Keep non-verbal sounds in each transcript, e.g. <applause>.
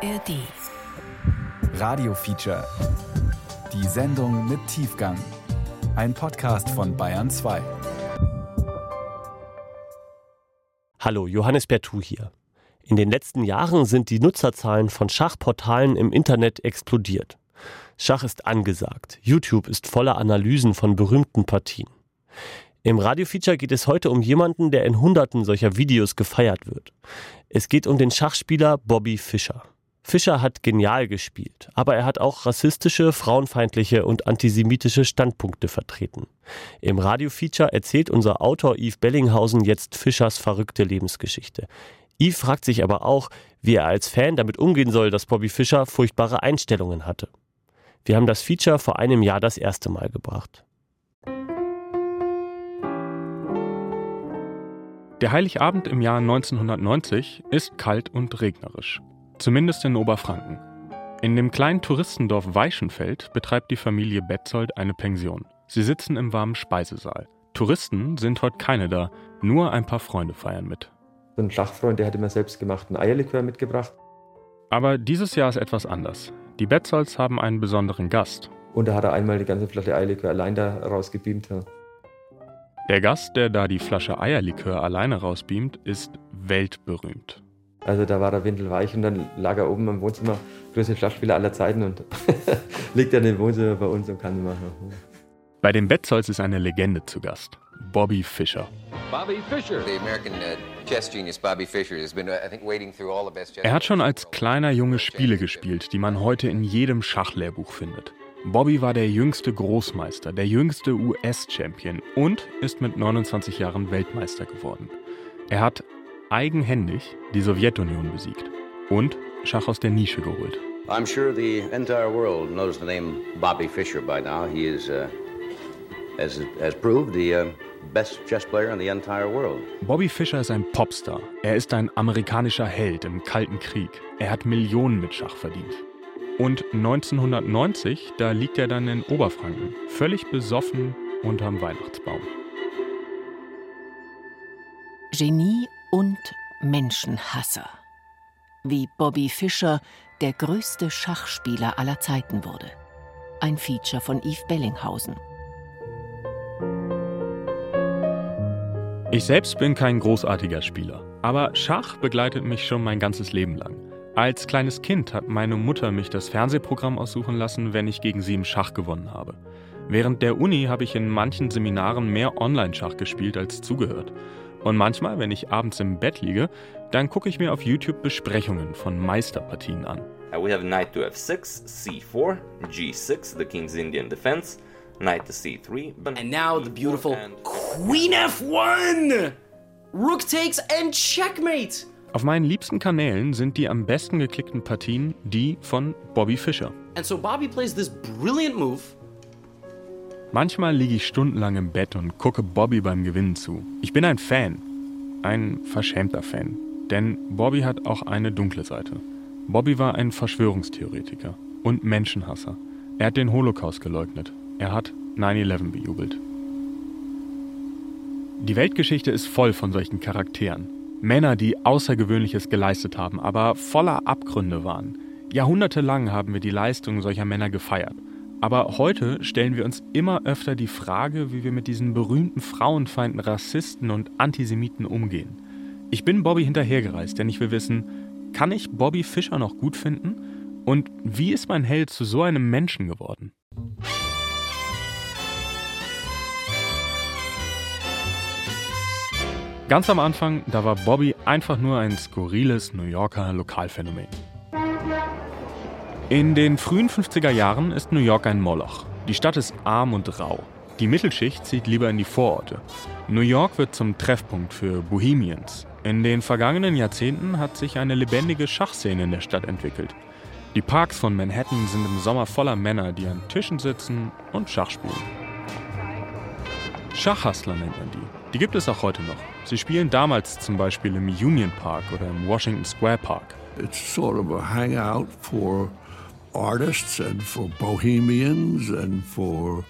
ARD. Radio Feature. Die Sendung mit Tiefgang. Ein Podcast von Bayern 2. Hallo, Johannes Bertou hier. In den letzten Jahren sind die Nutzerzahlen von Schachportalen im Internet explodiert. Schach ist angesagt. YouTube ist voller Analysen von berühmten Partien. Im Radiofeature geht es heute um jemanden, der in Hunderten solcher Videos gefeiert wird. Es geht um den Schachspieler Bobby Fischer. Fischer hat genial gespielt, aber er hat auch rassistische, frauenfeindliche und antisemitische Standpunkte vertreten. Im Radiofeature erzählt unser Autor Yves Bellinghausen jetzt Fischers verrückte Lebensgeschichte. Yves fragt sich aber auch, wie er als Fan damit umgehen soll, dass Bobby Fischer furchtbare Einstellungen hatte. Wir haben das Feature vor einem Jahr das erste Mal gebracht. Der Heiligabend im Jahr 1990 ist kalt und regnerisch. Zumindest in Oberfranken. In dem kleinen Touristendorf Weichenfeld betreibt die Familie Betzold eine Pension. Sie sitzen im warmen Speisesaal. Touristen sind heute keine da, nur ein paar Freunde feiern mit. So ein Schachfreund, der hat immer selbst gemachten Eierlikör mitgebracht. Aber dieses Jahr ist etwas anders. Die Betzolds haben einen besonderen Gast. Und da hat er einmal die ganze Flasche Eierlikör allein da rausgebeamt. Der Gast, der da die Flasche Eierlikör alleine rausbeamt, ist weltberühmt. Also da war der Windel weich und dann lag er oben im Wohnzimmer, größte Schachspieler aller Zeiten und <laughs> liegt dann im Wohnzimmer bei uns und kann machen. Bei den Betzolds ist eine Legende zu Gast. Bobby Fischer. Bobby Fischer. The American uh, chess genius Bobby Fischer has been, uh, I think, wading through all the best chess. Er hat schon als kleiner Junge Spiele gespielt, die man heute in jedem Schachlehrbuch findet. Bobby war der jüngste Großmeister, der jüngste US-Champion und ist mit 29 Jahren Weltmeister geworden. Er hat eigenhändig die Sowjetunion besiegt und Schach aus der Nische geholt. I'm sure the entire world knows the name Bobby Fischer by now. He is, uh, as, as proved, the uh, best chess player in the entire world. Bobby Fischer ist ein Popstar. Er ist ein amerikanischer Held im Kalten Krieg. Er hat Millionen mit Schach verdient. Und 1990, da liegt er dann in Oberfranken, völlig besoffen unterm Weihnachtsbaum. Genie und Menschenhasser. Wie Bobby Fischer der größte Schachspieler aller Zeiten wurde. Ein Feature von Yves Bellinghausen. Ich selbst bin kein großartiger Spieler, aber Schach begleitet mich schon mein ganzes Leben lang. Als kleines Kind hat meine Mutter mich das Fernsehprogramm aussuchen lassen, wenn ich gegen sie im Schach gewonnen habe. Während der Uni habe ich in manchen Seminaren mehr Online-Schach gespielt als zugehört. Und manchmal, wenn ich abends im Bett liege, dann gucke ich mir auf YouTube Besprechungen von Meisterpartien an. Uh, we have knight to f6, c4, g6, the king's Indian defense, knight to c3. And now the beautiful queen f1! Rook takes and checkmate! Auf meinen liebsten Kanälen sind die am besten geklickten Partien die von Bobby Fischer. And so Bobby plays this brilliant move. Manchmal liege ich stundenlang im Bett und gucke Bobby beim Gewinnen zu. Ich bin ein Fan. Ein verschämter Fan. Denn Bobby hat auch eine dunkle Seite. Bobby war ein Verschwörungstheoretiker und Menschenhasser. Er hat den Holocaust geleugnet. Er hat 9-11 bejubelt. Die Weltgeschichte ist voll von solchen Charakteren. Männer, die Außergewöhnliches geleistet haben, aber voller Abgründe waren. Jahrhundertelang haben wir die Leistungen solcher Männer gefeiert. Aber heute stellen wir uns immer öfter die Frage, wie wir mit diesen berühmten Frauenfeinden, Rassisten und Antisemiten umgehen. Ich bin Bobby hinterhergereist, denn ich will wissen, kann ich Bobby Fischer noch gut finden? Und wie ist mein Held zu so einem Menschen geworden? Ganz am Anfang, da war Bobby einfach nur ein skurriles New Yorker Lokalphänomen. In den frühen 50er Jahren ist New York ein Moloch. Die Stadt ist arm und rau. Die Mittelschicht zieht lieber in die Vororte. New York wird zum Treffpunkt für Bohemians. In den vergangenen Jahrzehnten hat sich eine lebendige Schachszene in der Stadt entwickelt. Die Parks von Manhattan sind im Sommer voller Männer, die an Tischen sitzen und Schach spielen. Schachhustler nennt man die. Die gibt es auch heute noch. Sie spielen damals zum Beispiel im Union Park oder im Washington Square Park. It's sort of a hangout for artists and for bohemians and for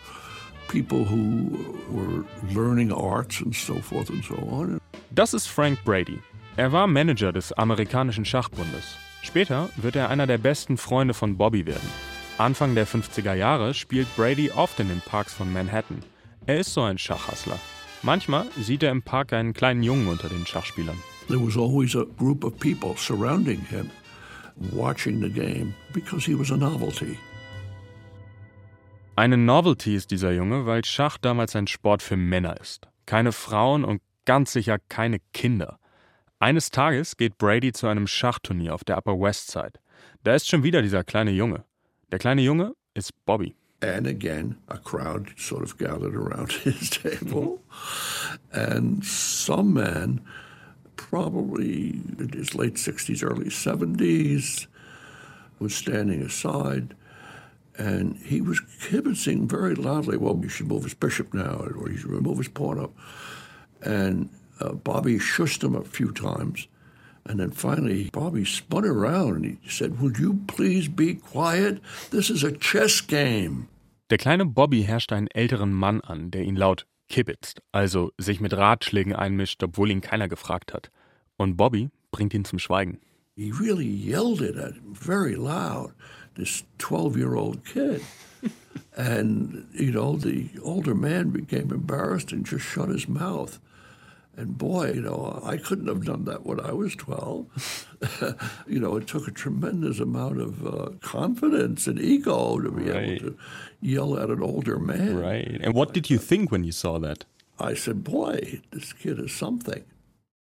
people who were learning arts and so forth and so on. Das ist Frank Brady. Er war Manager des amerikanischen Schachbundes. Später wird er einer der besten Freunde von Bobby werden. Anfang der 50er Jahre spielt Brady oft in den Parks von Manhattan. Er ist so ein Schachhassler. Manchmal sieht er im Park einen kleinen Jungen unter den Schachspielern. There was always a group of people surrounding him, watching the game, because he was a novelty. Eine Novelty ist dieser Junge, weil Schach damals ein Sport für Männer ist. Keine Frauen und ganz sicher keine Kinder. Eines Tages geht Brady zu einem Schachturnier auf der Upper West Side. Da ist schon wieder dieser kleine Junge. Der kleine Junge ist Bobby. And again, a crowd sort of gathered around <laughs> his table. And some man, probably in his late 60s, early 70s, was standing aside and he was kibitzing very loudly, well, you should move his bishop now, or you should remove his pawn up. And uh, Bobby shushed him a few times. And then finally, Bobby spun around and he said, Would you please be quiet? This is a chess game. Der kleine Bobby herrscht einen älteren Mann an, der ihn laut kibitzt, also sich mit Ratschlägen einmischt, obwohl ihn keiner gefragt hat. Und Bobby bringt ihn zum Schweigen. He really yelled it at him very loud, this 12 year old kid. <laughs> and, you know, the older man became embarrassed and just shut his mouth. And boy, you know, I couldn't have done that when I was 12. <laughs> you know, it took a tremendous amount of uh, confidence and ego to be Right. able to yell at an older man. Right. And what did you think when you saw that? I said, boy, this kid is something.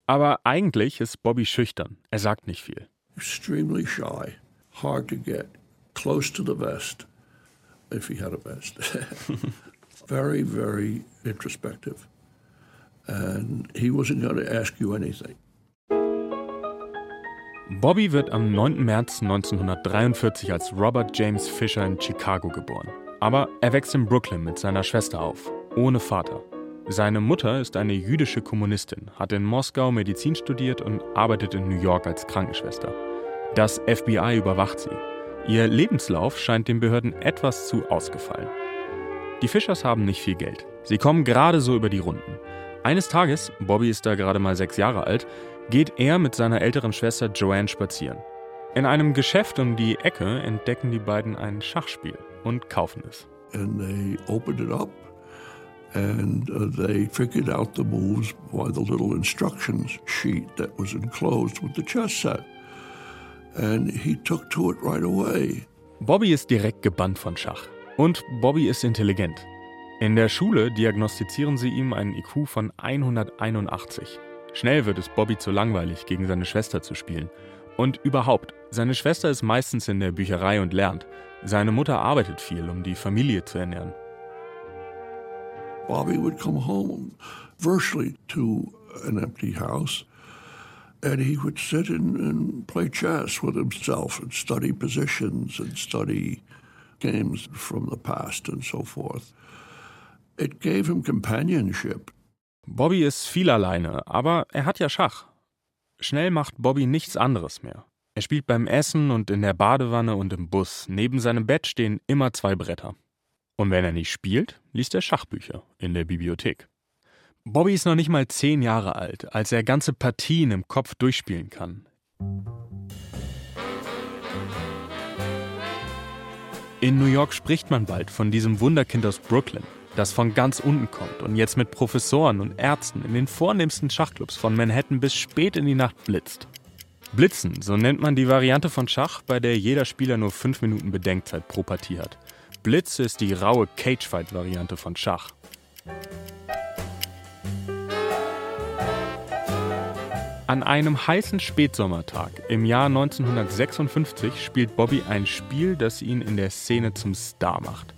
Aber eigentlich ist Bobby schüchtern. Er sagt nicht viel. Extremely shy, hard to get, close to the vest, if he had a vest. <laughs> very, very introspective. And he wasn't going to ask you anything. Bobby wird am 9. März 1943 als Robert James Fisher in Chicago geboren. Aber er wächst in Brooklyn mit seiner Schwester auf, ohne Vater. Seine Mutter ist eine jüdische Kommunistin, hat in Moskau Medizin studiert und arbeitet in New York als Krankenschwester. Das FBI überwacht sie. Ihr Lebenslauf scheint den Behörden etwas zu ausgefallen. Die Fischers haben nicht viel Geld. Sie kommen gerade so über die Runden. Eines Tages, Bobby ist da gerade mal sechs Jahre alt, geht er mit seiner älteren Schwester Joanne spazieren. In einem Geschäft um die Ecke entdecken die beiden ein Schachspiel und kaufen es. And they opened it up and uh, they figured out the moves by the little instructions sheet that was enclosed with the chess set. And he took to it right away. Bobby ist direkt gebannt von Schach. Und Bobby ist intelligent. In der Schule diagnostizieren sie ihm einen IQ von 181. Schnell wird es Bobby zu langweilig, gegen seine Schwester zu spielen. Und überhaupt, seine Schwester ist meistens in der Bücherei und lernt. Seine Mutter arbeitet viel, um die Familie zu ernähren. Bobby would come home virtually to an empty house, and he would sit and, and play chess with himself and study positions and study games from the past and so forth. It gave him companionship. Bobby ist viel alleine, aber er hat ja Schach. Schnell macht Bobby nichts anderes mehr. Er spielt beim Essen und in der Badewanne und im Bus. Neben seinem Bett stehen immer zwei Bretter. Und wenn er nicht spielt, liest er Schachbücher in der Bibliothek. Bobby ist noch nicht mal zehn Jahre alt, als er ganze Partien im Kopf durchspielen kann. In New York spricht man bald von diesem Wunderkind aus Brooklyn, das von ganz unten kommt und jetzt mit Professoren und Ärzten in den vornehmsten Schachclubs von Manhattan bis spät in die Nacht blitzt. Blitzen, so nennt man die Variante von Schach, bei der jeder Spieler nur fünf Minuten Bedenkzeit pro Partie hat. Blitz ist die raue Cagefight-Variante von Schach. An einem heißen Spätsommertag im Jahr 1956 spielt Bobby ein Spiel, das ihn in der Szene zum Star macht.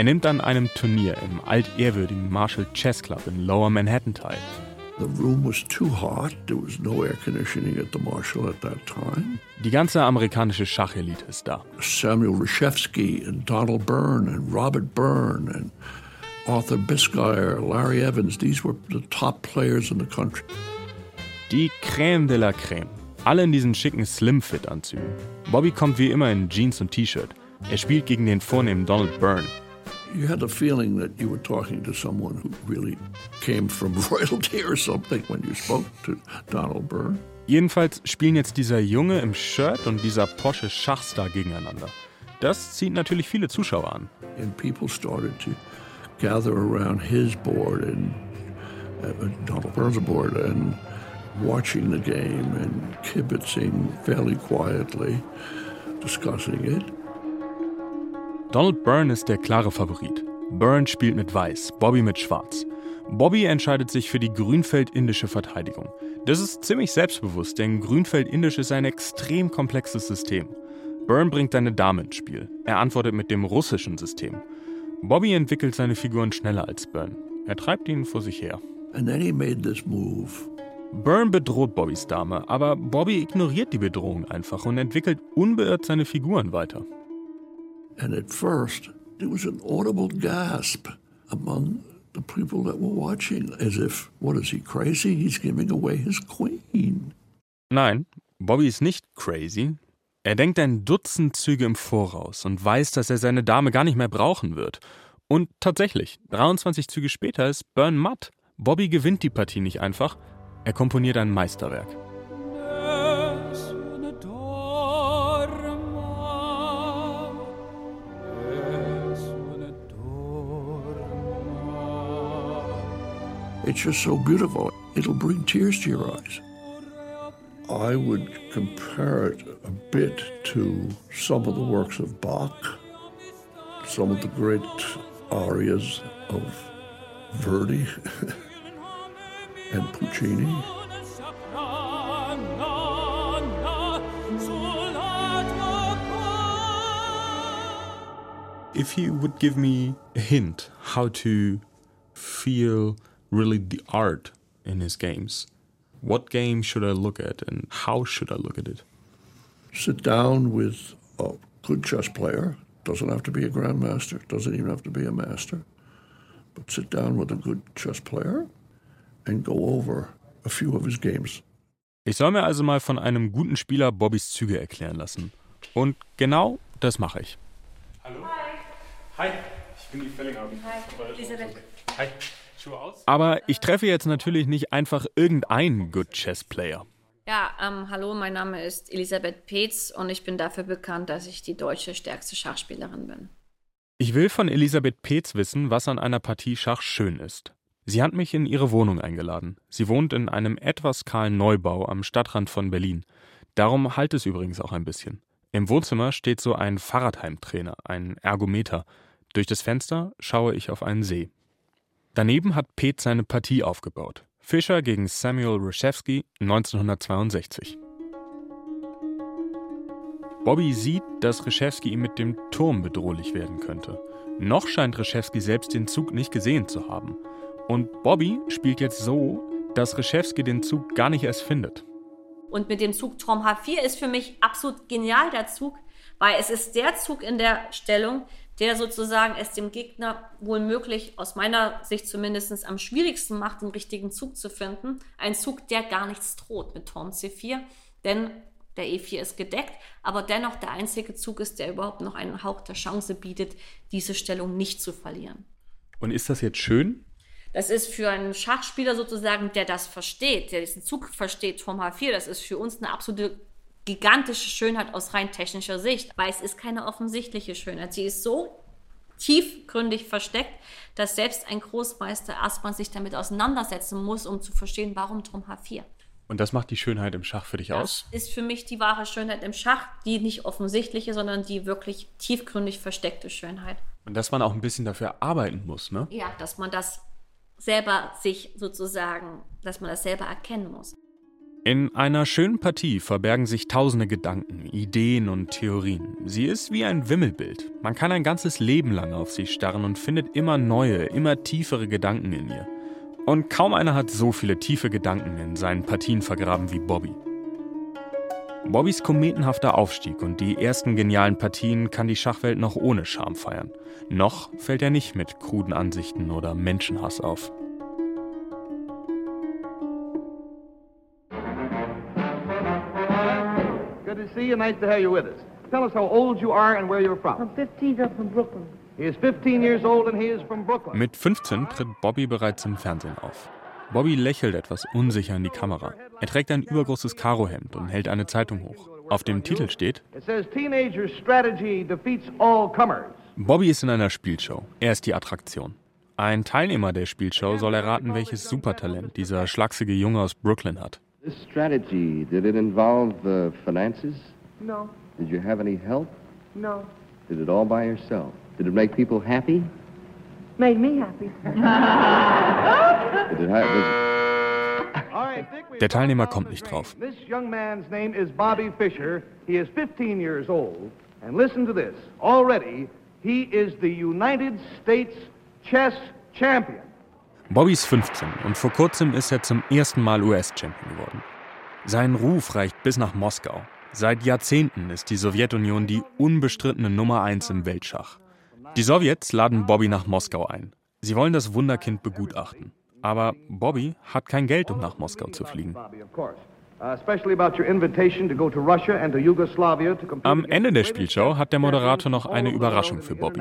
Er nimmt an einem Turnier im altehrwürdigen Marshall Chess Club in Lower Manhattan teil. The room was too hot. There was no air conditioning at the Marshall at that time. Die ganze amerikanische Schachelite ist da. Samuel Reshevsky and Donald Byrne and Robert Byrne and Arthur Biscayr, Larry Evans. These were the top players in the country. Die Crème de la Crème. Alle in diesen schicken Slim-Fit-Anzügen. Bobby kommt wie immer in Jeans und T-Shirt. Er spielt gegen den vornehmen Donald Byrne. You had the feeling that you were talking to someone who really came from <laughs> royalty or something when you spoke to Donald Byrne. Jedenfalls spielen jetzt dieser Junge im Shirt und dieser Porsche Schachstar gegeneinander. Das zieht natürlich viele Zuschauer an. And people started to gather around his board and uh, Donald Byrne's board and watching the game and kibitzing fairly quietly, discussing it. Donald Byrne ist der klare Favorit. Byrne spielt mit Weiß, Bobby mit Schwarz. Bobby entscheidet sich für die Grünfeld-indische Verteidigung. Das ist ziemlich selbstbewusst, denn Grünfeld-indisch ist ein extrem komplexes System. Byrne bringt seine Dame ins Spiel. Er antwortet mit dem russischen System. Bobby entwickelt seine Figuren schneller als Byrne. Er treibt ihn vor sich her. And then he made this move. Byrne bedroht Bobbys Dame, aber Bobby ignoriert die Bedrohung einfach und entwickelt unbeirrt seine Figuren weiter. And at first, there was an audible gasp among the people that were watching, as if, what is he, crazy? He's giving away his queen. Nein, Bobby ist nicht crazy. Er denkt ein Dutzend Züge im Voraus und weiß, dass er seine Dame gar nicht mehr brauchen wird. Und tatsächlich, 23 Züge später ist Byrne matt. Bobby gewinnt die Partie nicht einfach, er komponiert ein Meisterwerk. It's just so beautiful. It'll bring tears to your eyes. I would compare it a bit to some of the works of Bach, some of the great arias of Verdi <laughs> and Puccini. If you would give me a hint how to feel really the art in his games, what game should I look at and how should I look at it? Sit down with a good chess player. Doesn't have to be a grandmaster, doesn't even have to be a master. But sit down with a good chess player and go over a few of his games. Ich soll mir also mal von einem guten Spieler Bobbys Züge erklären lassen. Und genau das mache ich. Hallo. Hi. Hi, ich bin die Fellinghaben. Hi, Elisabeth. Hi. Aber ich treffe jetzt natürlich nicht einfach irgendeinen Good Chess Player. Ja, ähm, hallo, mein Name ist Elisabeth Peetz und ich bin dafür bekannt, dass ich die deutsche stärkste Schachspielerin bin. Ich will von Elisabeth Peetz wissen, was an einer Partie Schach schön ist. Sie hat mich in ihre Wohnung eingeladen. Sie wohnt in einem etwas kahlen Neubau am Stadtrand von Berlin. Darum halt es übrigens auch ein bisschen. Im Wohnzimmer steht so ein Fahrradheimtrainer, ein Ergometer. Durch das Fenster schaue ich auf einen See. Daneben hat Pet seine Partie aufgebaut. Fischer gegen Samuel Reshevsky 1962. Bobby sieht, dass Reshevsky ihm mit dem Turm bedrohlich werden könnte. Noch scheint Reshevsky selbst den Zug nicht gesehen zu haben. Und Bobby spielt jetzt so, dass Reshevsky den Zug gar nicht erst findet. Und mit dem Zug Turm H4 ist für mich absolut genial der Zug, weil es ist der Zug in der Stellung, der sozusagen es dem Gegner wohl möglich, aus meiner Sicht zumindest am schwierigsten macht, den richtigen Zug zu finden. Ein Zug, der gar nichts droht mit Turm C4, denn der E4 ist gedeckt, aber dennoch der einzige Zug ist, der überhaupt noch einen Hauch der Chance bietet, diese Stellung nicht zu verlieren. Und ist das jetzt schön? Das ist für einen Schachspieler sozusagen, der das versteht, der diesen Zug versteht, Turm H4, das ist für uns eine absolute gigantische Schönheit aus rein technischer Sicht, weil es ist keine offensichtliche Schönheit. Sie ist so tiefgründig versteckt, dass selbst ein Großmeister erstmal sich damit auseinandersetzen muss, um zu verstehen, warum Turm H4. Und das macht die Schönheit im Schach für dich das aus? Ist für mich die wahre Schönheit im Schach, die nicht offensichtliche, sondern die wirklich tiefgründig versteckte Schönheit. Und dass man auch ein bisschen dafür arbeiten muss, ne? Ja, dass man das selber sich sozusagen, dass man das selber erkennen muss. In einer schönen Partie verbergen sich tausende Gedanken, Ideen und Theorien. Sie ist wie ein Wimmelbild. Man kann ein ganzes Leben lang auf sie starren und findet immer neue, immer tiefere Gedanken in ihr. Und kaum einer hat so viele tiefe Gedanken in seinen Partien vergraben wie Bobby. Bobbys kometenhafter Aufstieg und die ersten genialen Partien kann die Schachwelt noch ohne Scham feiern. Noch fällt er nicht mit kruden Ansichten oder Menschenhass auf. Good to see you. Nice to have you with us. Tell us how old you are and where you're from. I'm 15. I'm from Brooklyn. He is 15 years old and he is from Brooklyn. Mit 15 tritt Bobby bereits im Fernsehen auf. Bobby lächelt etwas unsicher in die Kamera. Er trägt ein übergroßes Karohemd und hält eine Zeitung hoch. Auf dem Titel steht: Bobby ist in einer Spielshow. Er ist die Attraktion. Ein Teilnehmer der Spielshow soll erraten, welches Supertalent dieser schlachsige Junge aus Brooklyn hat. This strategy, did it involve uh, finances? No. Did you have any help? No. Did it all by yourself? Did it make people happy? Made me happy. Did it ha- Der Teilnehmer kommt nicht drauf. This young man's name is Bobby Fischer. He is 15 years old. And listen to this. Already, he is the United States Chess Champion. Bobby ist 15 und vor kurzem ist er zum ersten Mal US-Champion geworden. Sein Ruf reicht bis nach Moskau. Seit Jahrzehnten ist die Sowjetunion die unbestrittene Nummer 1 im Weltschach. Die Sowjets laden Bobby nach Moskau ein. Sie wollen das Wunderkind begutachten. Aber Bobby hat kein Geld, um nach Moskau zu fliegen. Uh, Am Ende der Spielshow hat der Moderator noch eine Überraschung für Bobby.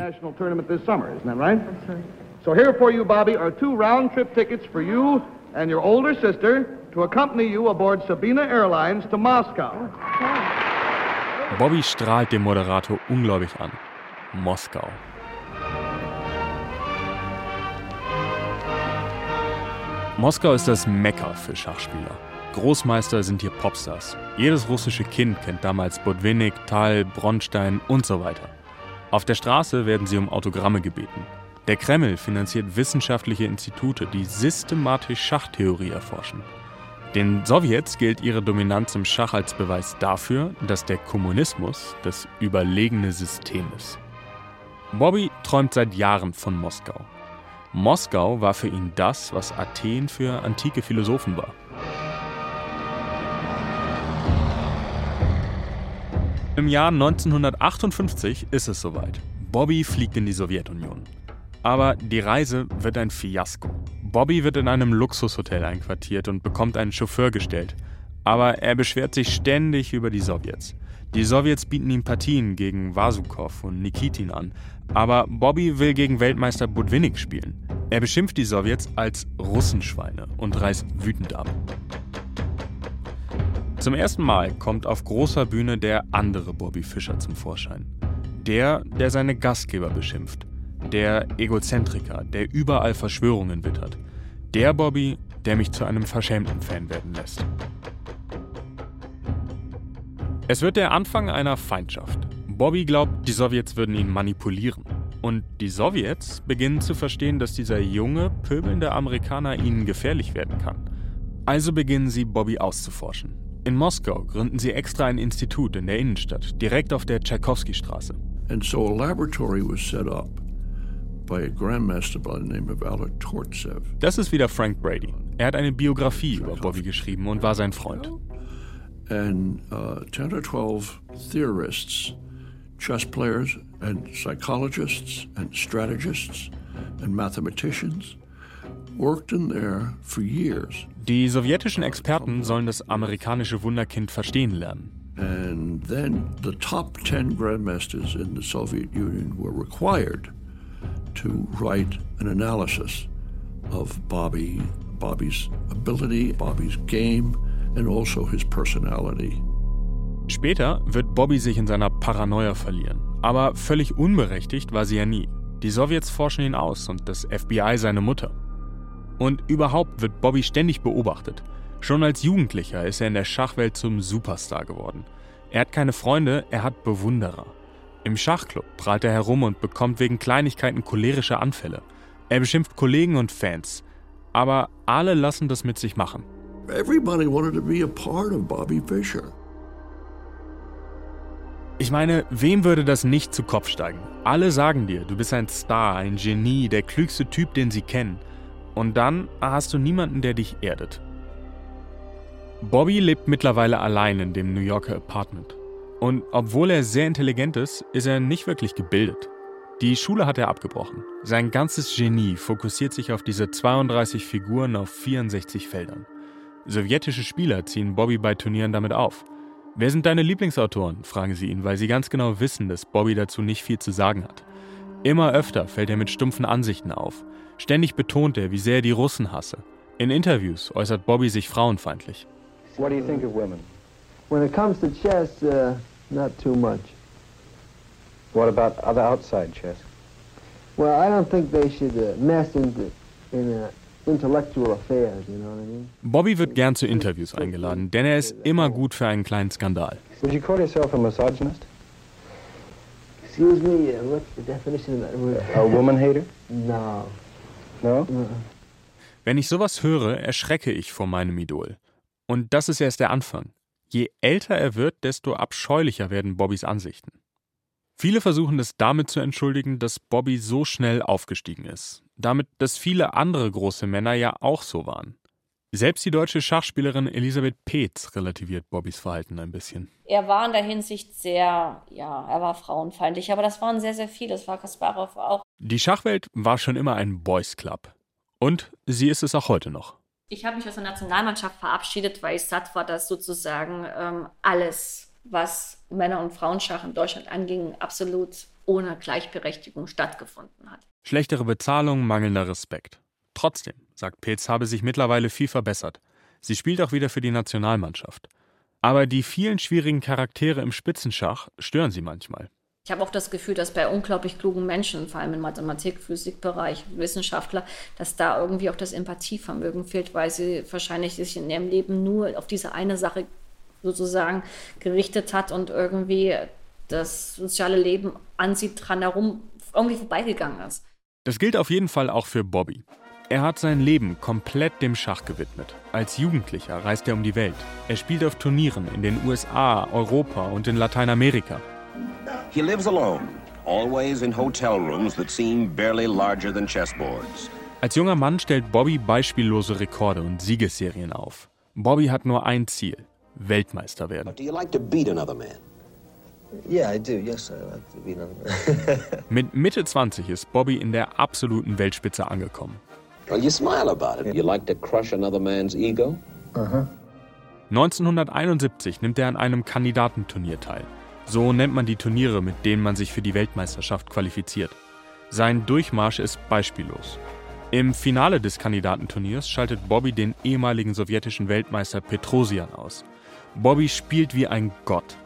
So here for you, Bobby, are two round-trip tickets for you and your older sister to accompany you aboard Sabina Airlines to Moscow. Bobby strahlt den Moderator ungläubig an. Moskau. Moskau ist das Mekka für Schachspieler. Großmeister sind hier Popstars. Jedes russische Kind kennt damals Botvinnik, Tal, Bronstein und so weiter. Auf der Straße werden sie um Autogramme gebeten. Der Kreml finanziert wissenschaftliche Institute, die systematisch Schachtheorie erforschen. Den Sowjets gilt ihre Dominanz im Schach als Beweis dafür, dass der Kommunismus das überlegene System ist. Bobby träumt seit Jahren von Moskau. Moskau war für ihn das, was Athen für antike Philosophen war. Im Jahr 1958 ist es soweit. Bobby fliegt in die Sowjetunion. Aber die Reise wird ein Fiasko. Bobby wird in einem Luxushotel einquartiert und bekommt einen Chauffeur gestellt. Aber er beschwert sich ständig über die Sowjets. Die Sowjets bieten ihm Partien gegen Vasukow und Nikitin an. Aber Bobby will gegen Weltmeister Budwinnik spielen. Er beschimpft die Sowjets als Russenschweine und reißt wütend ab. Zum ersten Mal kommt auf großer Bühne der andere Bobby Fischer zum Vorschein. Der, der seine Gastgeber beschimpft. Der Egozentriker, der überall Verschwörungen wittert. Der Bobby, der mich zu einem verschämten Fan werden lässt. Es wird der Anfang einer Feindschaft. Bobby glaubt, die Sowjets würden ihn manipulieren. Und die Sowjets beginnen zu verstehen, dass dieser junge, pöbelnde Amerikaner ihnen gefährlich werden kann. Also beginnen sie, Bobby auszuforschen. In Moskau gründen sie extra ein Institut in der Innenstadt, direkt auf der Tchaikovsky-Straße. And so a laboratory was set up Das ist wieder Frank Brady. Er hat eine Biografie über Bobby geschrieben und war sein Freund. And uh, 10 or 12 theorists, chess players, and psychologists, and strategists, and mathematicians worked in there for years. Die sowjetischen Experten sollen das amerikanische Wunderkind verstehen lernen. And then the top 10 grandmasters in the Soviet Union were required to write an analysis of Bobby, Bobby's ability, Bobby's game, and also his personality. Später wird Bobby sich in seiner Paranoia verlieren. Aber völlig unberechtigt war sie ja nie. Die Sowjets forschen ihn aus und das FBI seine Mutter. Und überhaupt wird Bobby ständig beobachtet. Schon als Jugendlicher ist er in der Schachwelt zum Superstar geworden. Er hat keine Freunde, er hat Bewunderer. Im Schachclub prahlt er herum und bekommt wegen Kleinigkeiten cholerische Anfälle. Er beschimpft Kollegen und Fans. Aber alle lassen das mit sich machen. Everybody wanted to be a part of Bobby Fischer. Ich meine, wem würde das nicht zu Kopf steigen? Alle sagen dir, du bist ein Star, ein Genie, der klügste Typ, den sie kennen. Und dann hast du niemanden, der dich erdet. Bobby lebt mittlerweile allein in dem New Yorker Apartment. Und obwohl er sehr intelligent ist, ist er nicht wirklich gebildet. Die Schule hat er abgebrochen. Sein ganzes Genie fokussiert sich auf diese 32 Figuren auf 64 Feldern. Sowjetische Spieler ziehen Bobby bei Turnieren damit auf. Wer sind deine Lieblingsautoren? fragen sie ihn, weil sie ganz genau wissen, dass Bobby dazu nicht viel zu sagen hat. Immer öfter fällt er mit stumpfen Ansichten auf. Ständig betont er, wie sehr er die Russen hasse. In Interviews äußert Bobby sich frauenfeindlich. What do you think of women? When it comes to chess, uh, not too much. What about other outside chess? Well, I don't think they should uh, mess into, in uh, intellectual affairs, you know what I mean? Bobby wird gern zu Interviews eingeladen, denn er ist immer gut für einen kleinen Skandal. Would you call yourself a misogynist? Excuse me, uh, what's the definition of that word? A woman hater? No. No? Wenn ich sowas höre, erschrecke ich vor meinem Idol. Und das ist erst der Anfang. Je älter er wird, desto abscheulicher werden Bobbys Ansichten. Viele versuchen es damit zu entschuldigen, dass Bobby so schnell aufgestiegen ist. Damit, dass viele andere große Männer ja auch so waren. Selbst die deutsche Schachspielerin Elisabeth Peetz relativiert Bobbys Verhalten ein bisschen. Er war in der Hinsicht sehr, ja, er war frauenfeindlich, aber das waren sehr, sehr viele. Das war Kasparov auch. Die Schachwelt war schon immer ein Boys Club. Und sie ist es auch heute noch. Ich habe mich aus der Nationalmannschaft verabschiedet, weil ich satt war, dass sozusagen ähm, alles was Männer- und Frauenschach in Deutschland anging, absolut ohne Gleichberechtigung stattgefunden hat. Schlechtere Bezahlung, mangelnder Respekt. Trotzdem, sagt Petz, habe sich mittlerweile viel verbessert. Sie spielt auch wieder für die Nationalmannschaft. Aber die vielen schwierigen Charaktere im Spitzenschach stören sie manchmal. Ich habe auch das Gefühl, dass bei unglaublich klugen Menschen, vor allem im Mathematik, Physikbereich, Wissenschaftler, dass da irgendwie auch das Empathievermögen fehlt, weil sie wahrscheinlich sich in ihrem Leben nur auf diese eine Sache sozusagen gerichtet hat und irgendwie das soziale Leben an sie dran herum irgendwie vorbeigegangen ist. Das gilt auf jeden Fall auch für Bobby. Er hat sein Leben komplett dem Schach gewidmet. Als Jugendlicher reist er um die Welt. Er spielt auf Turnieren in den USA, Europa und in Lateinamerika. He lives alone, always in hotel rooms that seem barely larger than chessboards. Als junger Mann stellt Bobby beispiellose Rekorde und Siegesserien auf. Bobby hat nur ein Ziel: Weltmeister werden. Do you like to beat another man? Yeah, I do. Yes, I like to be another. <laughs> Mit Mitte 20 ist Bobby in der absoluten Weltspitze angekommen. Well, you smile about it. You like to crush another man's ego? Uh-huh. 1971 nimmt er an einem Kandidatenturnier teil. So nennt man die Turniere, mit denen man sich für die Weltmeisterschaft qualifiziert. Sein Durchmarsch ist beispiellos. Im Finale des Kandidatenturniers schaltet Bobby den ehemaligen sowjetischen Weltmeister Petrosian aus. Bobby spielt wie ein Gott.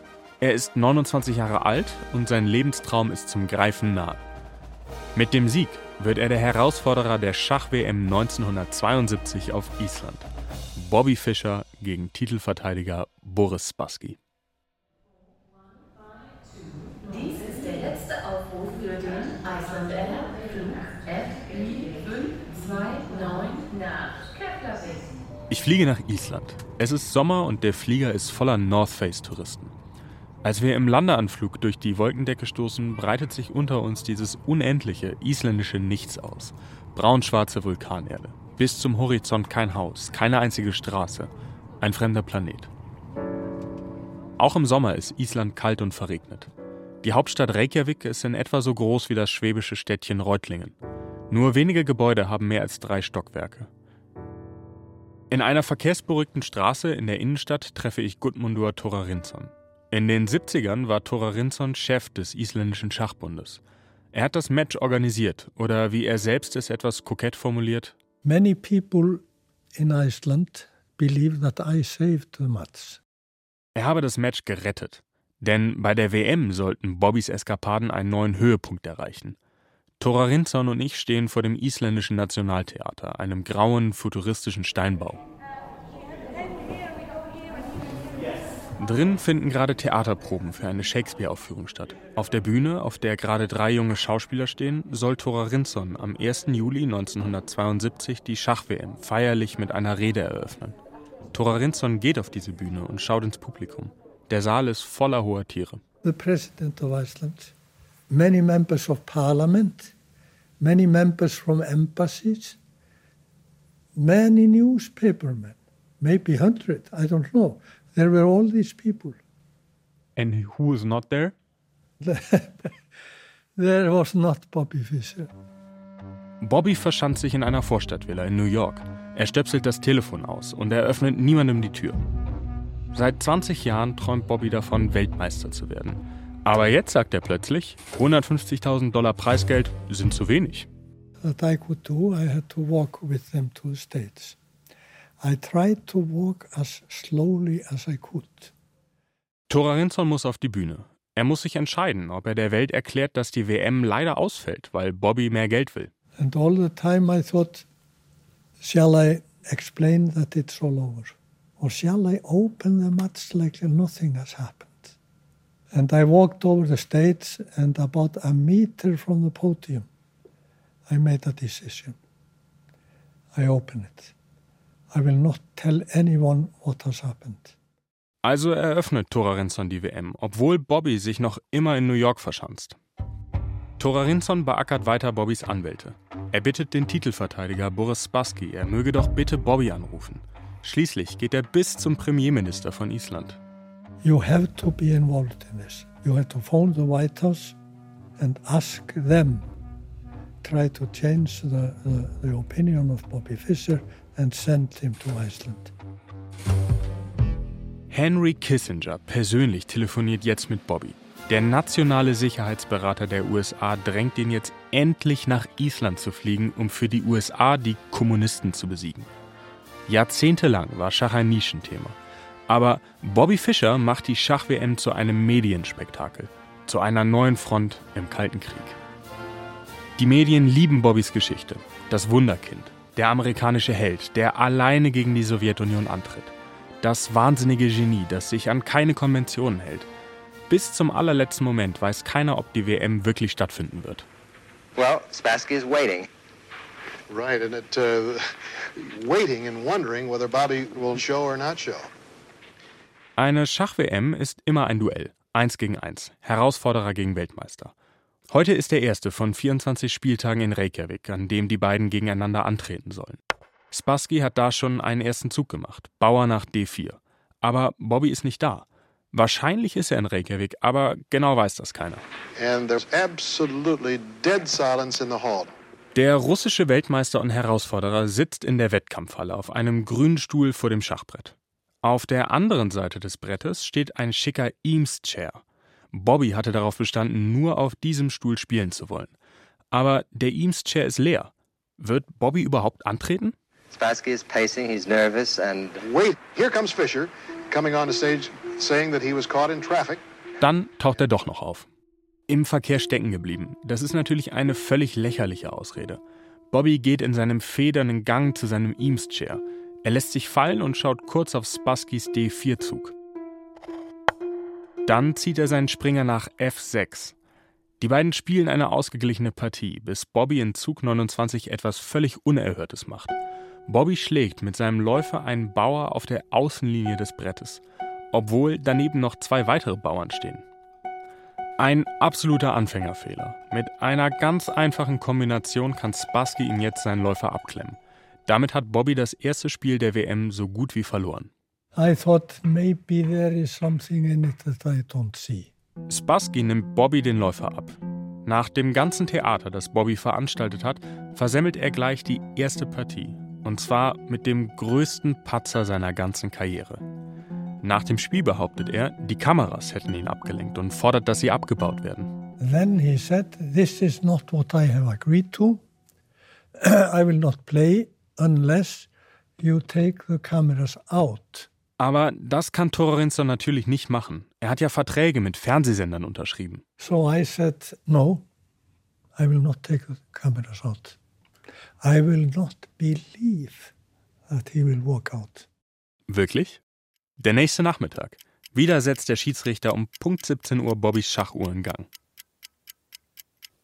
Er ist 29 Jahre alt und sein Lebenstraum ist zum Greifen nah. Mit dem Sieg wird er der Herausforderer der Schach-WM 1972 auf Island. Bobby Fischer gegen Titelverteidiger Boris Spassky. Dies ist der letzte Aufruf für den Iceland Air Flug FI 529 nach Keflavik. Ich fliege nach Island. Es ist Sommer und der Flieger ist voller North Face-Touristen. Als wir im Landeanflug durch die Wolkendecke stoßen, breitet sich unter uns dieses unendliche isländische Nichts aus. Braunschwarze Vulkanerde. Bis zum Horizont kein Haus, keine einzige Straße. Ein fremder Planet. Auch im Sommer ist Island kalt und verregnet. Die Hauptstadt Reykjavik ist in etwa so groß wie das schwäbische Städtchen Reutlingen. Nur wenige Gebäude haben mehr als drei Stockwerke. In einer verkehrsberuhigten Straße in der Innenstadt treffe ich Gudmundur Thorarinsson. In den 70ern war Thorarinsson Chef des isländischen Schachbundes. Er hat das Match organisiert oder wie er selbst es etwas kokett formuliert. Many people in Iceland believe that I saved the match. Er habe das Match gerettet. Denn bei der WM sollten Bobbys Eskapaden einen neuen Höhepunkt erreichen. Thorarinsson und ich stehen vor dem isländischen Nationaltheater, einem grauen, futuristischen Steinbau. Drin finden gerade Theaterproben für eine Shakespeare-Aufführung statt. Auf der Bühne, auf der gerade drei junge Schauspieler stehen, soll Thora Rinsson am 1. Juli 1972 die Schach-WM feierlich mit einer Rede eröffnen. Thora Rinsson geht auf diese Bühne und schaut ins Publikum. Der Saal ist voller hoher Tiere. The President of Iceland, many members of parliament, many members from embassies, many newspapermen, maybe hundred, I don't know. There were all these people. And who was not there? <laughs> there was not Bobby Fischer. Bobby verschanzt sich in einer Vorstadtvilla in New York. Er stöpselt das Telefon aus und eröffnet niemandem die Tür. Seit 20 Jahren träumt Bobby davon, Weltmeister zu werden. Aber jetzt sagt er plötzlich, 150.000 Dollar Preisgeld sind zu wenig. That I could do, I had to walk with them to the States. I tried to walk as slowly as I could. Torarinson muss auf die Bühne. Er muss sich entscheiden, ob er der Welt erklärt, dass die WM leider ausfällt, weil Bobby mehr Geld will. And all the time I thought, shall I explain that it's all over? Or shall I open the match like nothing has happened? And I walked over the stage, and about a meter from the podium, I made a decision. I open it. I will not tell anyone what has happened. Also eröffnet Torarinson die WM, obwohl Bobby sich noch immer in New York verschanzt. Torarinson beackert weiter Bobbys Anwälte. Er bittet den Titelverteidiger Boris Spassky, er möge doch bitte Bobby anrufen. Schließlich geht er bis zum Premierminister von Island. You have to be involved in this. You have to phone the White House and ask them. Try to change the, the, the opinion of Bobby Fischer and send him to Iceland. Henry Kissinger persönlich telefoniert jetzt mit Bobby. Der nationale Sicherheitsberater der USA drängt ihn jetzt endlich nach Island zu fliegen, um für die USA die Kommunisten zu besiegen. Jahrzehntelang war Schach ein Nischenthema. Aber Bobby Fischer macht die Schach-WM zu einem Medienspektakel, zu einer neuen Front im Kalten Krieg. Die Medien lieben Bobbys Geschichte, das Wunderkind, der amerikanische Held, der alleine gegen die Sowjetunion antritt. Das wahnsinnige Genie, das sich an keine Konventionen hält. Bis zum allerletzten Moment weiß keiner, ob die WM wirklich stattfinden wird. Well, Spassky is waiting. Right, and it uh, waiting and wondering whether Bobby will show or not show. Eine Schach-WM ist immer ein Duell. Eins gegen eins. Herausforderer gegen Weltmeister. Heute ist der erste von 24 Spieltagen in Reykjavik, an dem die beiden gegeneinander antreten sollen. Spassky hat da schon einen ersten Zug gemacht. Bauer nach D4. Aber Bobby ist nicht da. Wahrscheinlich ist er in Reykjavik, aber genau weiß das keiner. Der russische Weltmeister und Herausforderer sitzt in der Wettkampfhalle auf einem grünen Stuhl vor dem Schachbrett. Auf der anderen Seite des Brettes steht ein schicker Eames-Chair. Bobby hatte darauf bestanden, nur auf diesem Stuhl spielen zu wollen. Aber der Eames-Chair ist leer. Wird Bobby überhaupt antreten? Spassky is pacing, he's nervous, and. Wait, here comes Fisher, coming on the stage saying that he was caught in traffic. Dann taucht er doch noch auf. Im Verkehr stecken geblieben. Das ist natürlich eine völlig lächerliche Ausrede. Bobby geht in seinem federnden Gang zu seinem Eames-Chair. Er lässt sich fallen und schaut kurz auf Spaskys D4-Zug. Dann zieht er seinen Springer nach F6. Die beiden spielen eine ausgeglichene Partie, bis Bobby in Zug 29 etwas völlig Unerhörtes macht. Bobby schlägt mit seinem Läufer einen Bauer auf der Außenlinie des Brettes, obwohl daneben noch zwei weitere Bauern stehen. Ein absoluter Anfängerfehler. Mit einer ganz einfachen Kombination kann Spassky ihm jetzt seinen Läufer abklemmen. Damit hat Bobby das erste Spiel der WM so gut wie verloren. I thought maybe there is something in it that I don't see. Spassky nimmt Bobby den Läufer ab. Nach dem ganzen Theater, das Bobby veranstaltet hat, versemmelt er gleich die erste Partie. Und zwar mit dem größten Patzer seiner ganzen Karriere. Nach dem Spiel behauptet er, die Kameras hätten ihn abgelenkt und fordert, dass sie abgebaut werden. Then he said, This is not what I have agreed to. <clears throat> I will not play unless you take the cameras out. Aber das kann Torarinson natürlich nicht machen. Er hat ja Verträge mit Fernsehsendern unterschrieben. So I said, No, I will not take the cameras out. I will not believe that he will walk out. Wirklich? Der nächste Nachmittag. Wieder setzt der Schiedsrichter um Punkt 17 Uhr Bobbys Schachuhr in Gang.